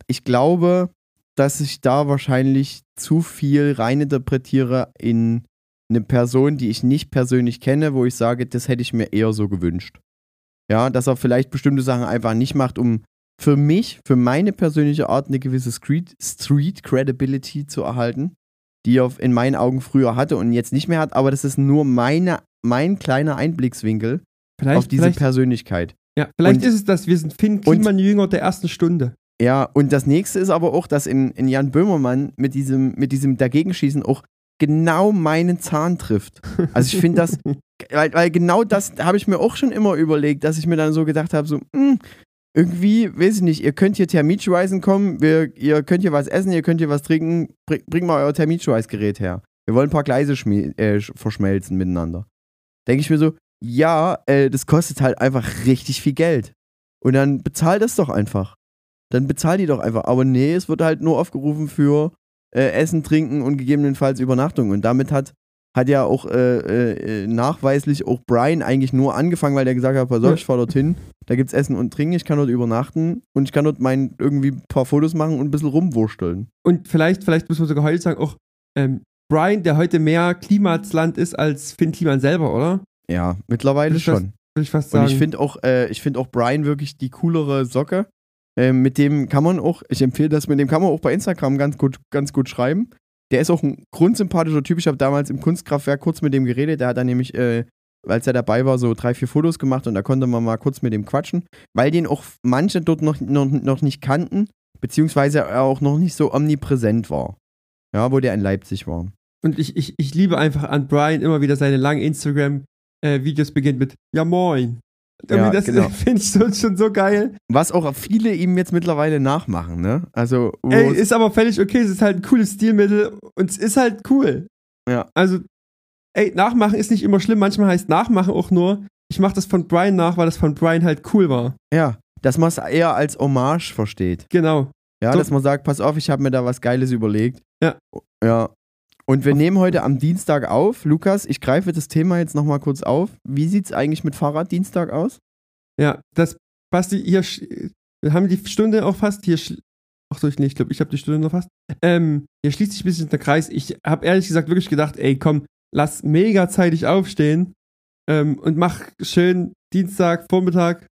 ich glaube, dass ich da wahrscheinlich zu viel reininterpretiere in eine Person, die ich nicht persönlich kenne, wo ich sage, das hätte ich mir eher so gewünscht. Ja, dass er vielleicht bestimmte Sachen einfach nicht macht, um für mich, für meine persönliche Art eine gewisse Street, Street Credibility zu erhalten, die er in meinen Augen früher hatte und jetzt nicht mehr hat, aber das ist nur meine, mein kleiner Einblickswinkel Vielleicht, auf diese Persönlichkeit. ja, vielleicht und- ist es das, wir sind Finn Kliman Jünger der ersten Stunde. Ja, und das nächste ist aber auch, dass in, in Jan Böhmermann mit diesem, mit diesem Dagegenschießen auch genau meinen Zahn trifft. Also ich finde das, weil, weil genau das habe ich mir auch schon immer überlegt, dass ich mir dann so gedacht habe, so, mh, irgendwie, weiß ich nicht, ihr könnt hier Thermitschweißen kommen, wir, ihr könnt hier was essen, ihr könnt hier was trinken, bring, bringt mal euer Thermitschweißgerät her. Wir wollen ein paar Gleise äh, sch- verschmelzen miteinander. Denke ich mir so, ja, äh, das kostet halt einfach richtig viel Geld. Und dann bezahl das doch einfach. Dann bezahl die doch einfach. Aber nee, es wird halt nur aufgerufen für äh, Essen, Trinken und gegebenenfalls Übernachtung. Und damit hat, hat ja auch äh, äh, nachweislich auch Brian eigentlich nur angefangen, weil der gesagt hat, pass auf, ich fahr dorthin, da gibt's Essen und Trinken, ich kann dort übernachten und ich kann dort mein irgendwie ein paar Fotos machen und ein bisschen rumwursteln. Und vielleicht, vielleicht muss man sogar heute sagen, auch ähm, Brian, der heute mehr Klimatsland ist als Finn Kliman selber, oder? Ja, mittlerweile Ich schon. Würde ich fast Und sagen. ich finde auch, äh, ich finde auch Brian wirklich die coolere Socke. Ähm, mit dem kann man auch, ich empfehle das, mit dem kann man auch bei Instagram ganz gut, ganz gut schreiben. Der ist auch ein grundsympathischer Typ. Ich habe damals im Kunstkraftwerk kurz mit dem geredet. Der hat dann nämlich, äh, als er dabei war, so drei, vier Fotos gemacht und da konnte man mal kurz mit dem quatschen, weil den auch manche dort noch, noch, noch nicht kannten, beziehungsweise er auch noch nicht so omnipräsent war. Ja, wo der in Leipzig war. Und ich, ich, ich liebe einfach an Brian immer wieder seine langen Instagram-Videos beginnt mit Ja moin. Ja, das genau. finde ich so, schon so geil. Was auch viele ihm jetzt mittlerweile nachmachen, ne? Also, Ey, ist aber völlig okay, es ist halt ein cooles Stilmittel und es ist halt cool. Ja. Also, ey, nachmachen ist nicht immer schlimm, manchmal heißt nachmachen auch nur, ich mach das von Brian nach, weil das von Brian halt cool war. ja, dass man es eher als Hommage versteht. Genau. Ja, So- dass man sagt, pass auf, ich habe mir da was Geiles überlegt. Ja. Ja. Und wir nehmen heute am Dienstag auf. Lukas, ich greife das Thema jetzt nochmal kurz auf. Wie sieht es eigentlich mit Fahrraddienstag aus? Ja, das, Basti, hier, wir haben die Stunde auch fast, hier, ach so, ich nicht, ich glaube, ich habe die Stunde noch fast. Ähm, hier schließt sich ein bisschen der Kreis. Ich habe ehrlich gesagt wirklich gedacht, ey, komm, lass mega zeitig aufstehen ähm, und mach schön Dienstag, Vormittag,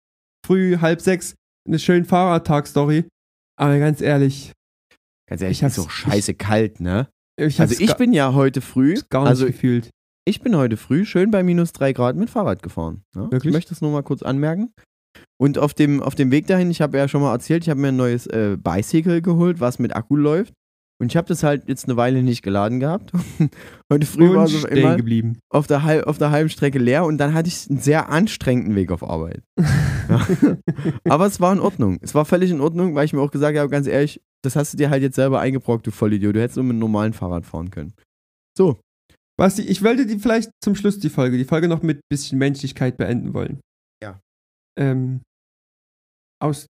früh, halb sechs, eine schöne Fahrradtag-Story. Aber ganz ehrlich, Ganz ehrlich, ist doch scheiße kalt, ne? Ich Also ich bin ja heute früh, gar nicht also gefühlt. ich bin heute früh schön bei minus drei Grad mit Fahrrad gefahren. Ja? Wirklich? Ich möchte das nur mal kurz anmerken. Und auf dem, auf dem Weg dahin, ich habe ja schon mal erzählt, ich habe mir ein neues äh, Bicycle geholt, was mit Akku läuft. Und ich habe das halt jetzt eine Weile nicht geladen gehabt. Heute früh war es auf einmal geblieben. auf der, halb, auf der halben Strecke leer und dann hatte ich einen sehr anstrengenden Weg auf Arbeit. Ja. Aber es war in Ordnung. Es war völlig in Ordnung, weil ich mir auch gesagt habe, ganz ehrlich, das hast du dir halt jetzt selber eingebrockt, du Vollidiot. Du hättest nur mit einem normalen Fahrrad fahren können. So, Basti, ich wollte die vielleicht zum Schluss die Folge, die Folge noch mit bisschen Menschlichkeit beenden wollen. Ja. Ähm, aus,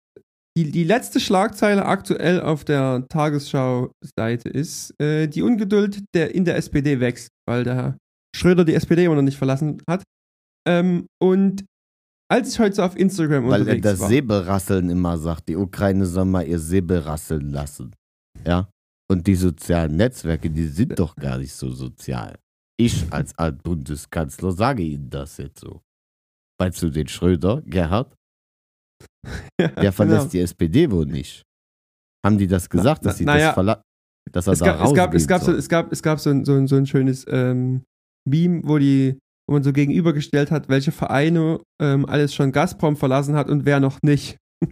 die, die letzte Schlagzeile aktuell auf der Tagesschau-Seite ist, äh, die Ungeduld der in der SPD wächst, weil der Herr Schröder die SPD immer noch nicht verlassen hat. Ähm, und als ich heute so auf Instagram weil er unterwegs das war, Säbelrasseln immer sagt, die Ukraine soll mal ihr Säbel rasseln lassen. Ja. Und die sozialen Netzwerke, die sind doch gar nicht so sozial. Ich als Altbundeskanzler sage Ihnen das jetzt so. Weißt du den Schröder, Gerhard? ja, Der verlässt genau. die SPD wohl nicht. Haben die das gesagt, Na- dass sie das verlassen? Dass er es da gab, es gab, es gab, so, es gab, es gab so, ein, so, ein, so ein schönes ähm, Meme, wo die, wo man so gegenübergestellt hat, welche Vereine ähm, alles schon Gazprom verlassen hat und wer noch nicht.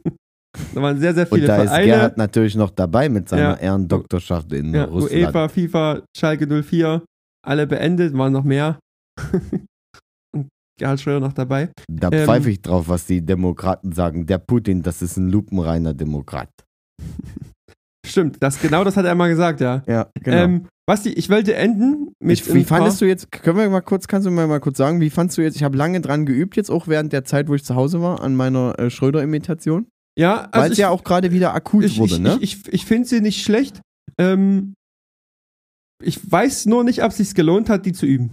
da waren sehr, sehr Und viele da ist Vereine. Gerhard natürlich noch dabei mit seiner Ja. Ehrendoktorschaft in ja, Russland. UEFA, FIFA, Schalke 04, alle beendet, waren noch mehr. Schröder noch dabei. Da Ähm, pfeife ich drauf, was die Demokraten sagen. Der Putin, das ist ein lupenreiner Demokrat. Stimmt, das, genau das hat er mal gesagt, ja. Ja, genau. Ähm, Basti, ich wollte enden mit. ich, wie fandest du jetzt, können wir mal kurz, kannst du mir mal kurz sagen, wie fandest du jetzt, ich habe lange dran geübt, jetzt auch während der Zeit, wo ich zu Hause war, an meiner äh, Schröder-Imitation, Ja, weil also es ich, ja auch gerade wieder akut ich, wurde, ich, ne? Ich, ich, ich finde sie nicht schlecht. Ähm, ich weiß nur nicht, ob es sich gelohnt hat, die zu üben.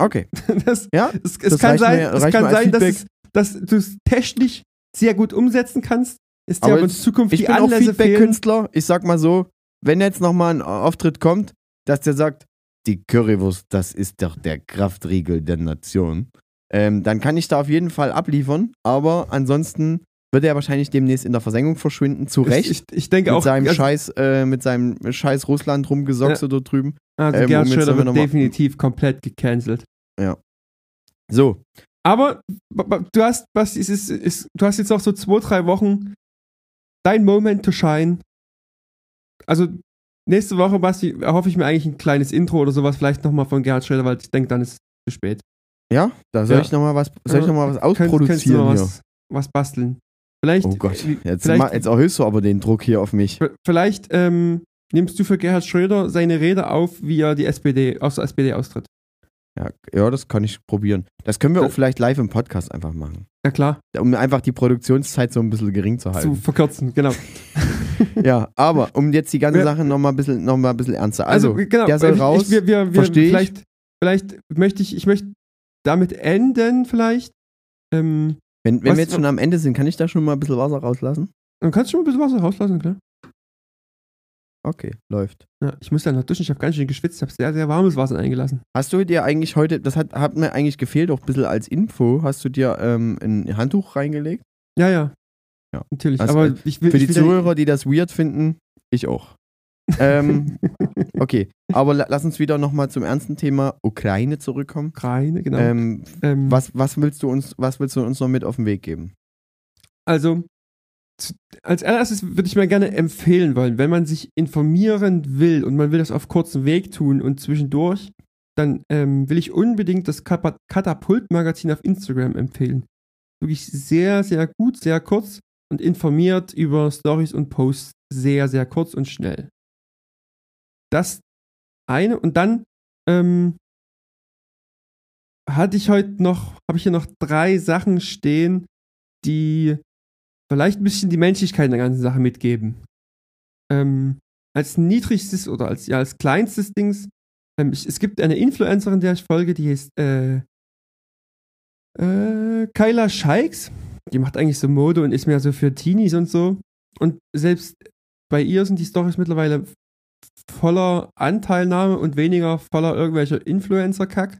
Okay, Das, ja, es, es kann sein, mir- es kann sein dass, es, dass du es technisch sehr gut umsetzen kannst. Ist dir Aber es- Zukunft ich die bin auch Anlässe fehlen. Feedback-Künstler, ich sag mal so, wenn jetzt nochmal ein Auftritt kommt, dass der sagt, die Currywurst, das ist doch der Kraftriegel der Nation, ähm, dann kann ich da auf jeden Fall abliefern. Aber ansonsten wird er wahrscheinlich demnächst in der Versenkung verschwinden, zu Recht. Ich, ich, ich denke mit auch, seinem also, Scheiß, äh, mit seinem Scheiß Russland rumgesocks Ja. da drüben. also ähm, Gerhard Schröder wird definitiv komplett gecancelt. So, Aber du hast, was ist, ist, ist, du hast jetzt noch so zwei, drei Wochen dein Moment to shine. Also nächste Woche, Basti, erhoffe ich mir eigentlich ein kleines Intro oder sowas, vielleicht nochmal von Gerhard Schröder, weil ich denke, dann ist es zu spät. ja, da soll Ja. ich nochmal was, soll ich noch mal was Könnt- ausproduzieren noch hier. was, was basteln. Vielleicht, Oh Gott, jetzt, vielleicht, jetzt erhöhst du aber den Druck hier auf mich. vielleicht ähm, nimmst du für Gerhard Schröder seine Rede auf, wie er die SPD, aus der SPD austritt. Ja, ja, das kann ich probieren. Das können wir auch vielleicht live im Podcast einfach machen. Ja klar, Um einfach die Produktionszeit so ein bisschen gering zu zu halten. verkürzen, genau. Ja, aber um jetzt die ganze Ja. Sache nochmal ein bisschen, noch mal ein bisschen ernster. Also, genau, der soll ich, raus, Ich, wir, wir, wir, versteh ich. vielleicht, vielleicht möchte ich, ich möchte damit enden, vielleicht. Ähm, wenn, wenn was- wir jetzt schon am Ende sind, kann ich da schon mal ein bisschen Wasser rauslassen? dann kannst du schon ein bisschen Wasser rauslassen, klar. Okay, läuft. Ja, ich muss ja noch duschen, ich habe ganz schön geschwitzt, ich habe sehr, sehr warmes Wasser eingelassen. Hast du dir eigentlich heute, das hat, hat mir eigentlich gefehlt, auch ein bisschen als Info, hast du dir ähm, ein Handtuch reingelegt? Ja, ja. Ja. Natürlich, Also, aber äh, ich will. Für ich die Zuhörer, die das weird finden, ich auch. ähm, okay, aber la lass uns wieder nochmal zum ernsten Thema Ukraine zurückkommen. Ukraine, genau. Ähm, Ähm, was, was, willst du uns, was willst du uns noch mit auf den Weg geben? Also, als allererstes würde ich mir gerne empfehlen wollen, wenn man sich informieren will und man will das auf kurzem Weg tun und zwischendurch, dann ähm, will ich unbedingt das Katapult-Magazin auf Instagram empfehlen. Wirklich sehr, sehr gut, sehr kurz und informiert über Stories und Posts sehr, sehr kurz und schnell. Das eine und dann ähm, hatte ich heute noch, habe ich hier noch drei Sachen stehen, die vielleicht ein bisschen die Menschlichkeit in der ganzen Sache mitgeben. Ähm, als niedrigstes oder als, ja, als kleinstes Dings, ähm, ich, es gibt eine Influencerin, der ich folge, die heißt äh, äh, Kyla Scheiks. Die macht eigentlich so Mode und ist mehr so für Teenies und so. Und selbst bei ihr sind die Stories mittlerweile voller Anteilnahme und weniger voller irgendwelcher Influencer-Kack.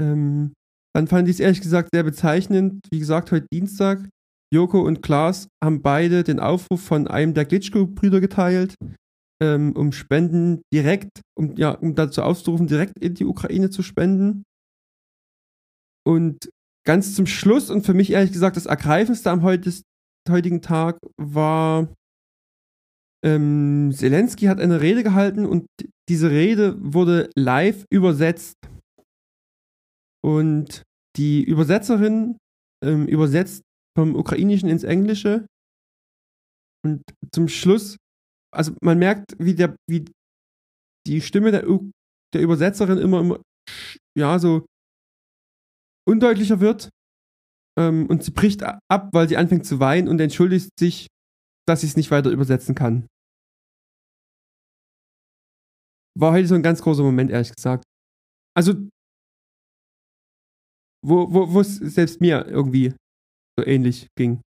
Ähm, dann fand ich es ehrlich gesagt sehr bezeichnend. Wie gesagt, heute Dienstag. Joko und Klaas haben beide den Aufruf von einem der Glitschko-Brüder geteilt, ähm, um Spenden direkt, um, ja, um dazu aufzurufen, direkt in die Ukraine zu spenden. Und ganz zum Schluss und für mich ehrlich gesagt das Ergreifendste am heutigen Tag war, ähm, Zelensky hat eine Rede gehalten und diese Rede wurde live übersetzt. Und die Übersetzerin ähm, übersetzt vom Ukrainischen ins Englische. Und zum Schluss, also man merkt, wie der, wie die Stimme der, U der Übersetzerin immer, immer, ja, so undeutlicher wird. Ähm, und sie bricht ab, weil sie anfängt zu weinen und entschuldigt sich, dass sie es nicht weiter übersetzen kann. War heute so ein ganz großer Moment, ehrlich gesagt. Also, wo, wo, wo es selbst mir irgendwie so ähnlich ging.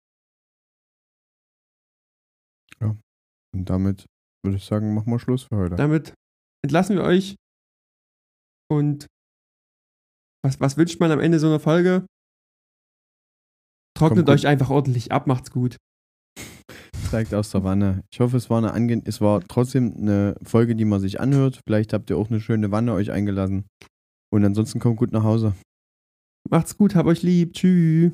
Und damit würde ich sagen, machen wir Schluss für heute. Damit entlassen wir euch. Und was, was wünscht man am Ende so einer Folge? Trocknet euch einfach ordentlich ab, macht's gut. Steigt aus der Wanne. Ich hoffe, es war eine ange es war trotzdem eine Folge, die man sich anhört. Vielleicht habt ihr auch eine schöne Wanne euch eingelassen. Und ansonsten kommt gut nach Hause. Macht's gut, hab euch lieb. Tschüss.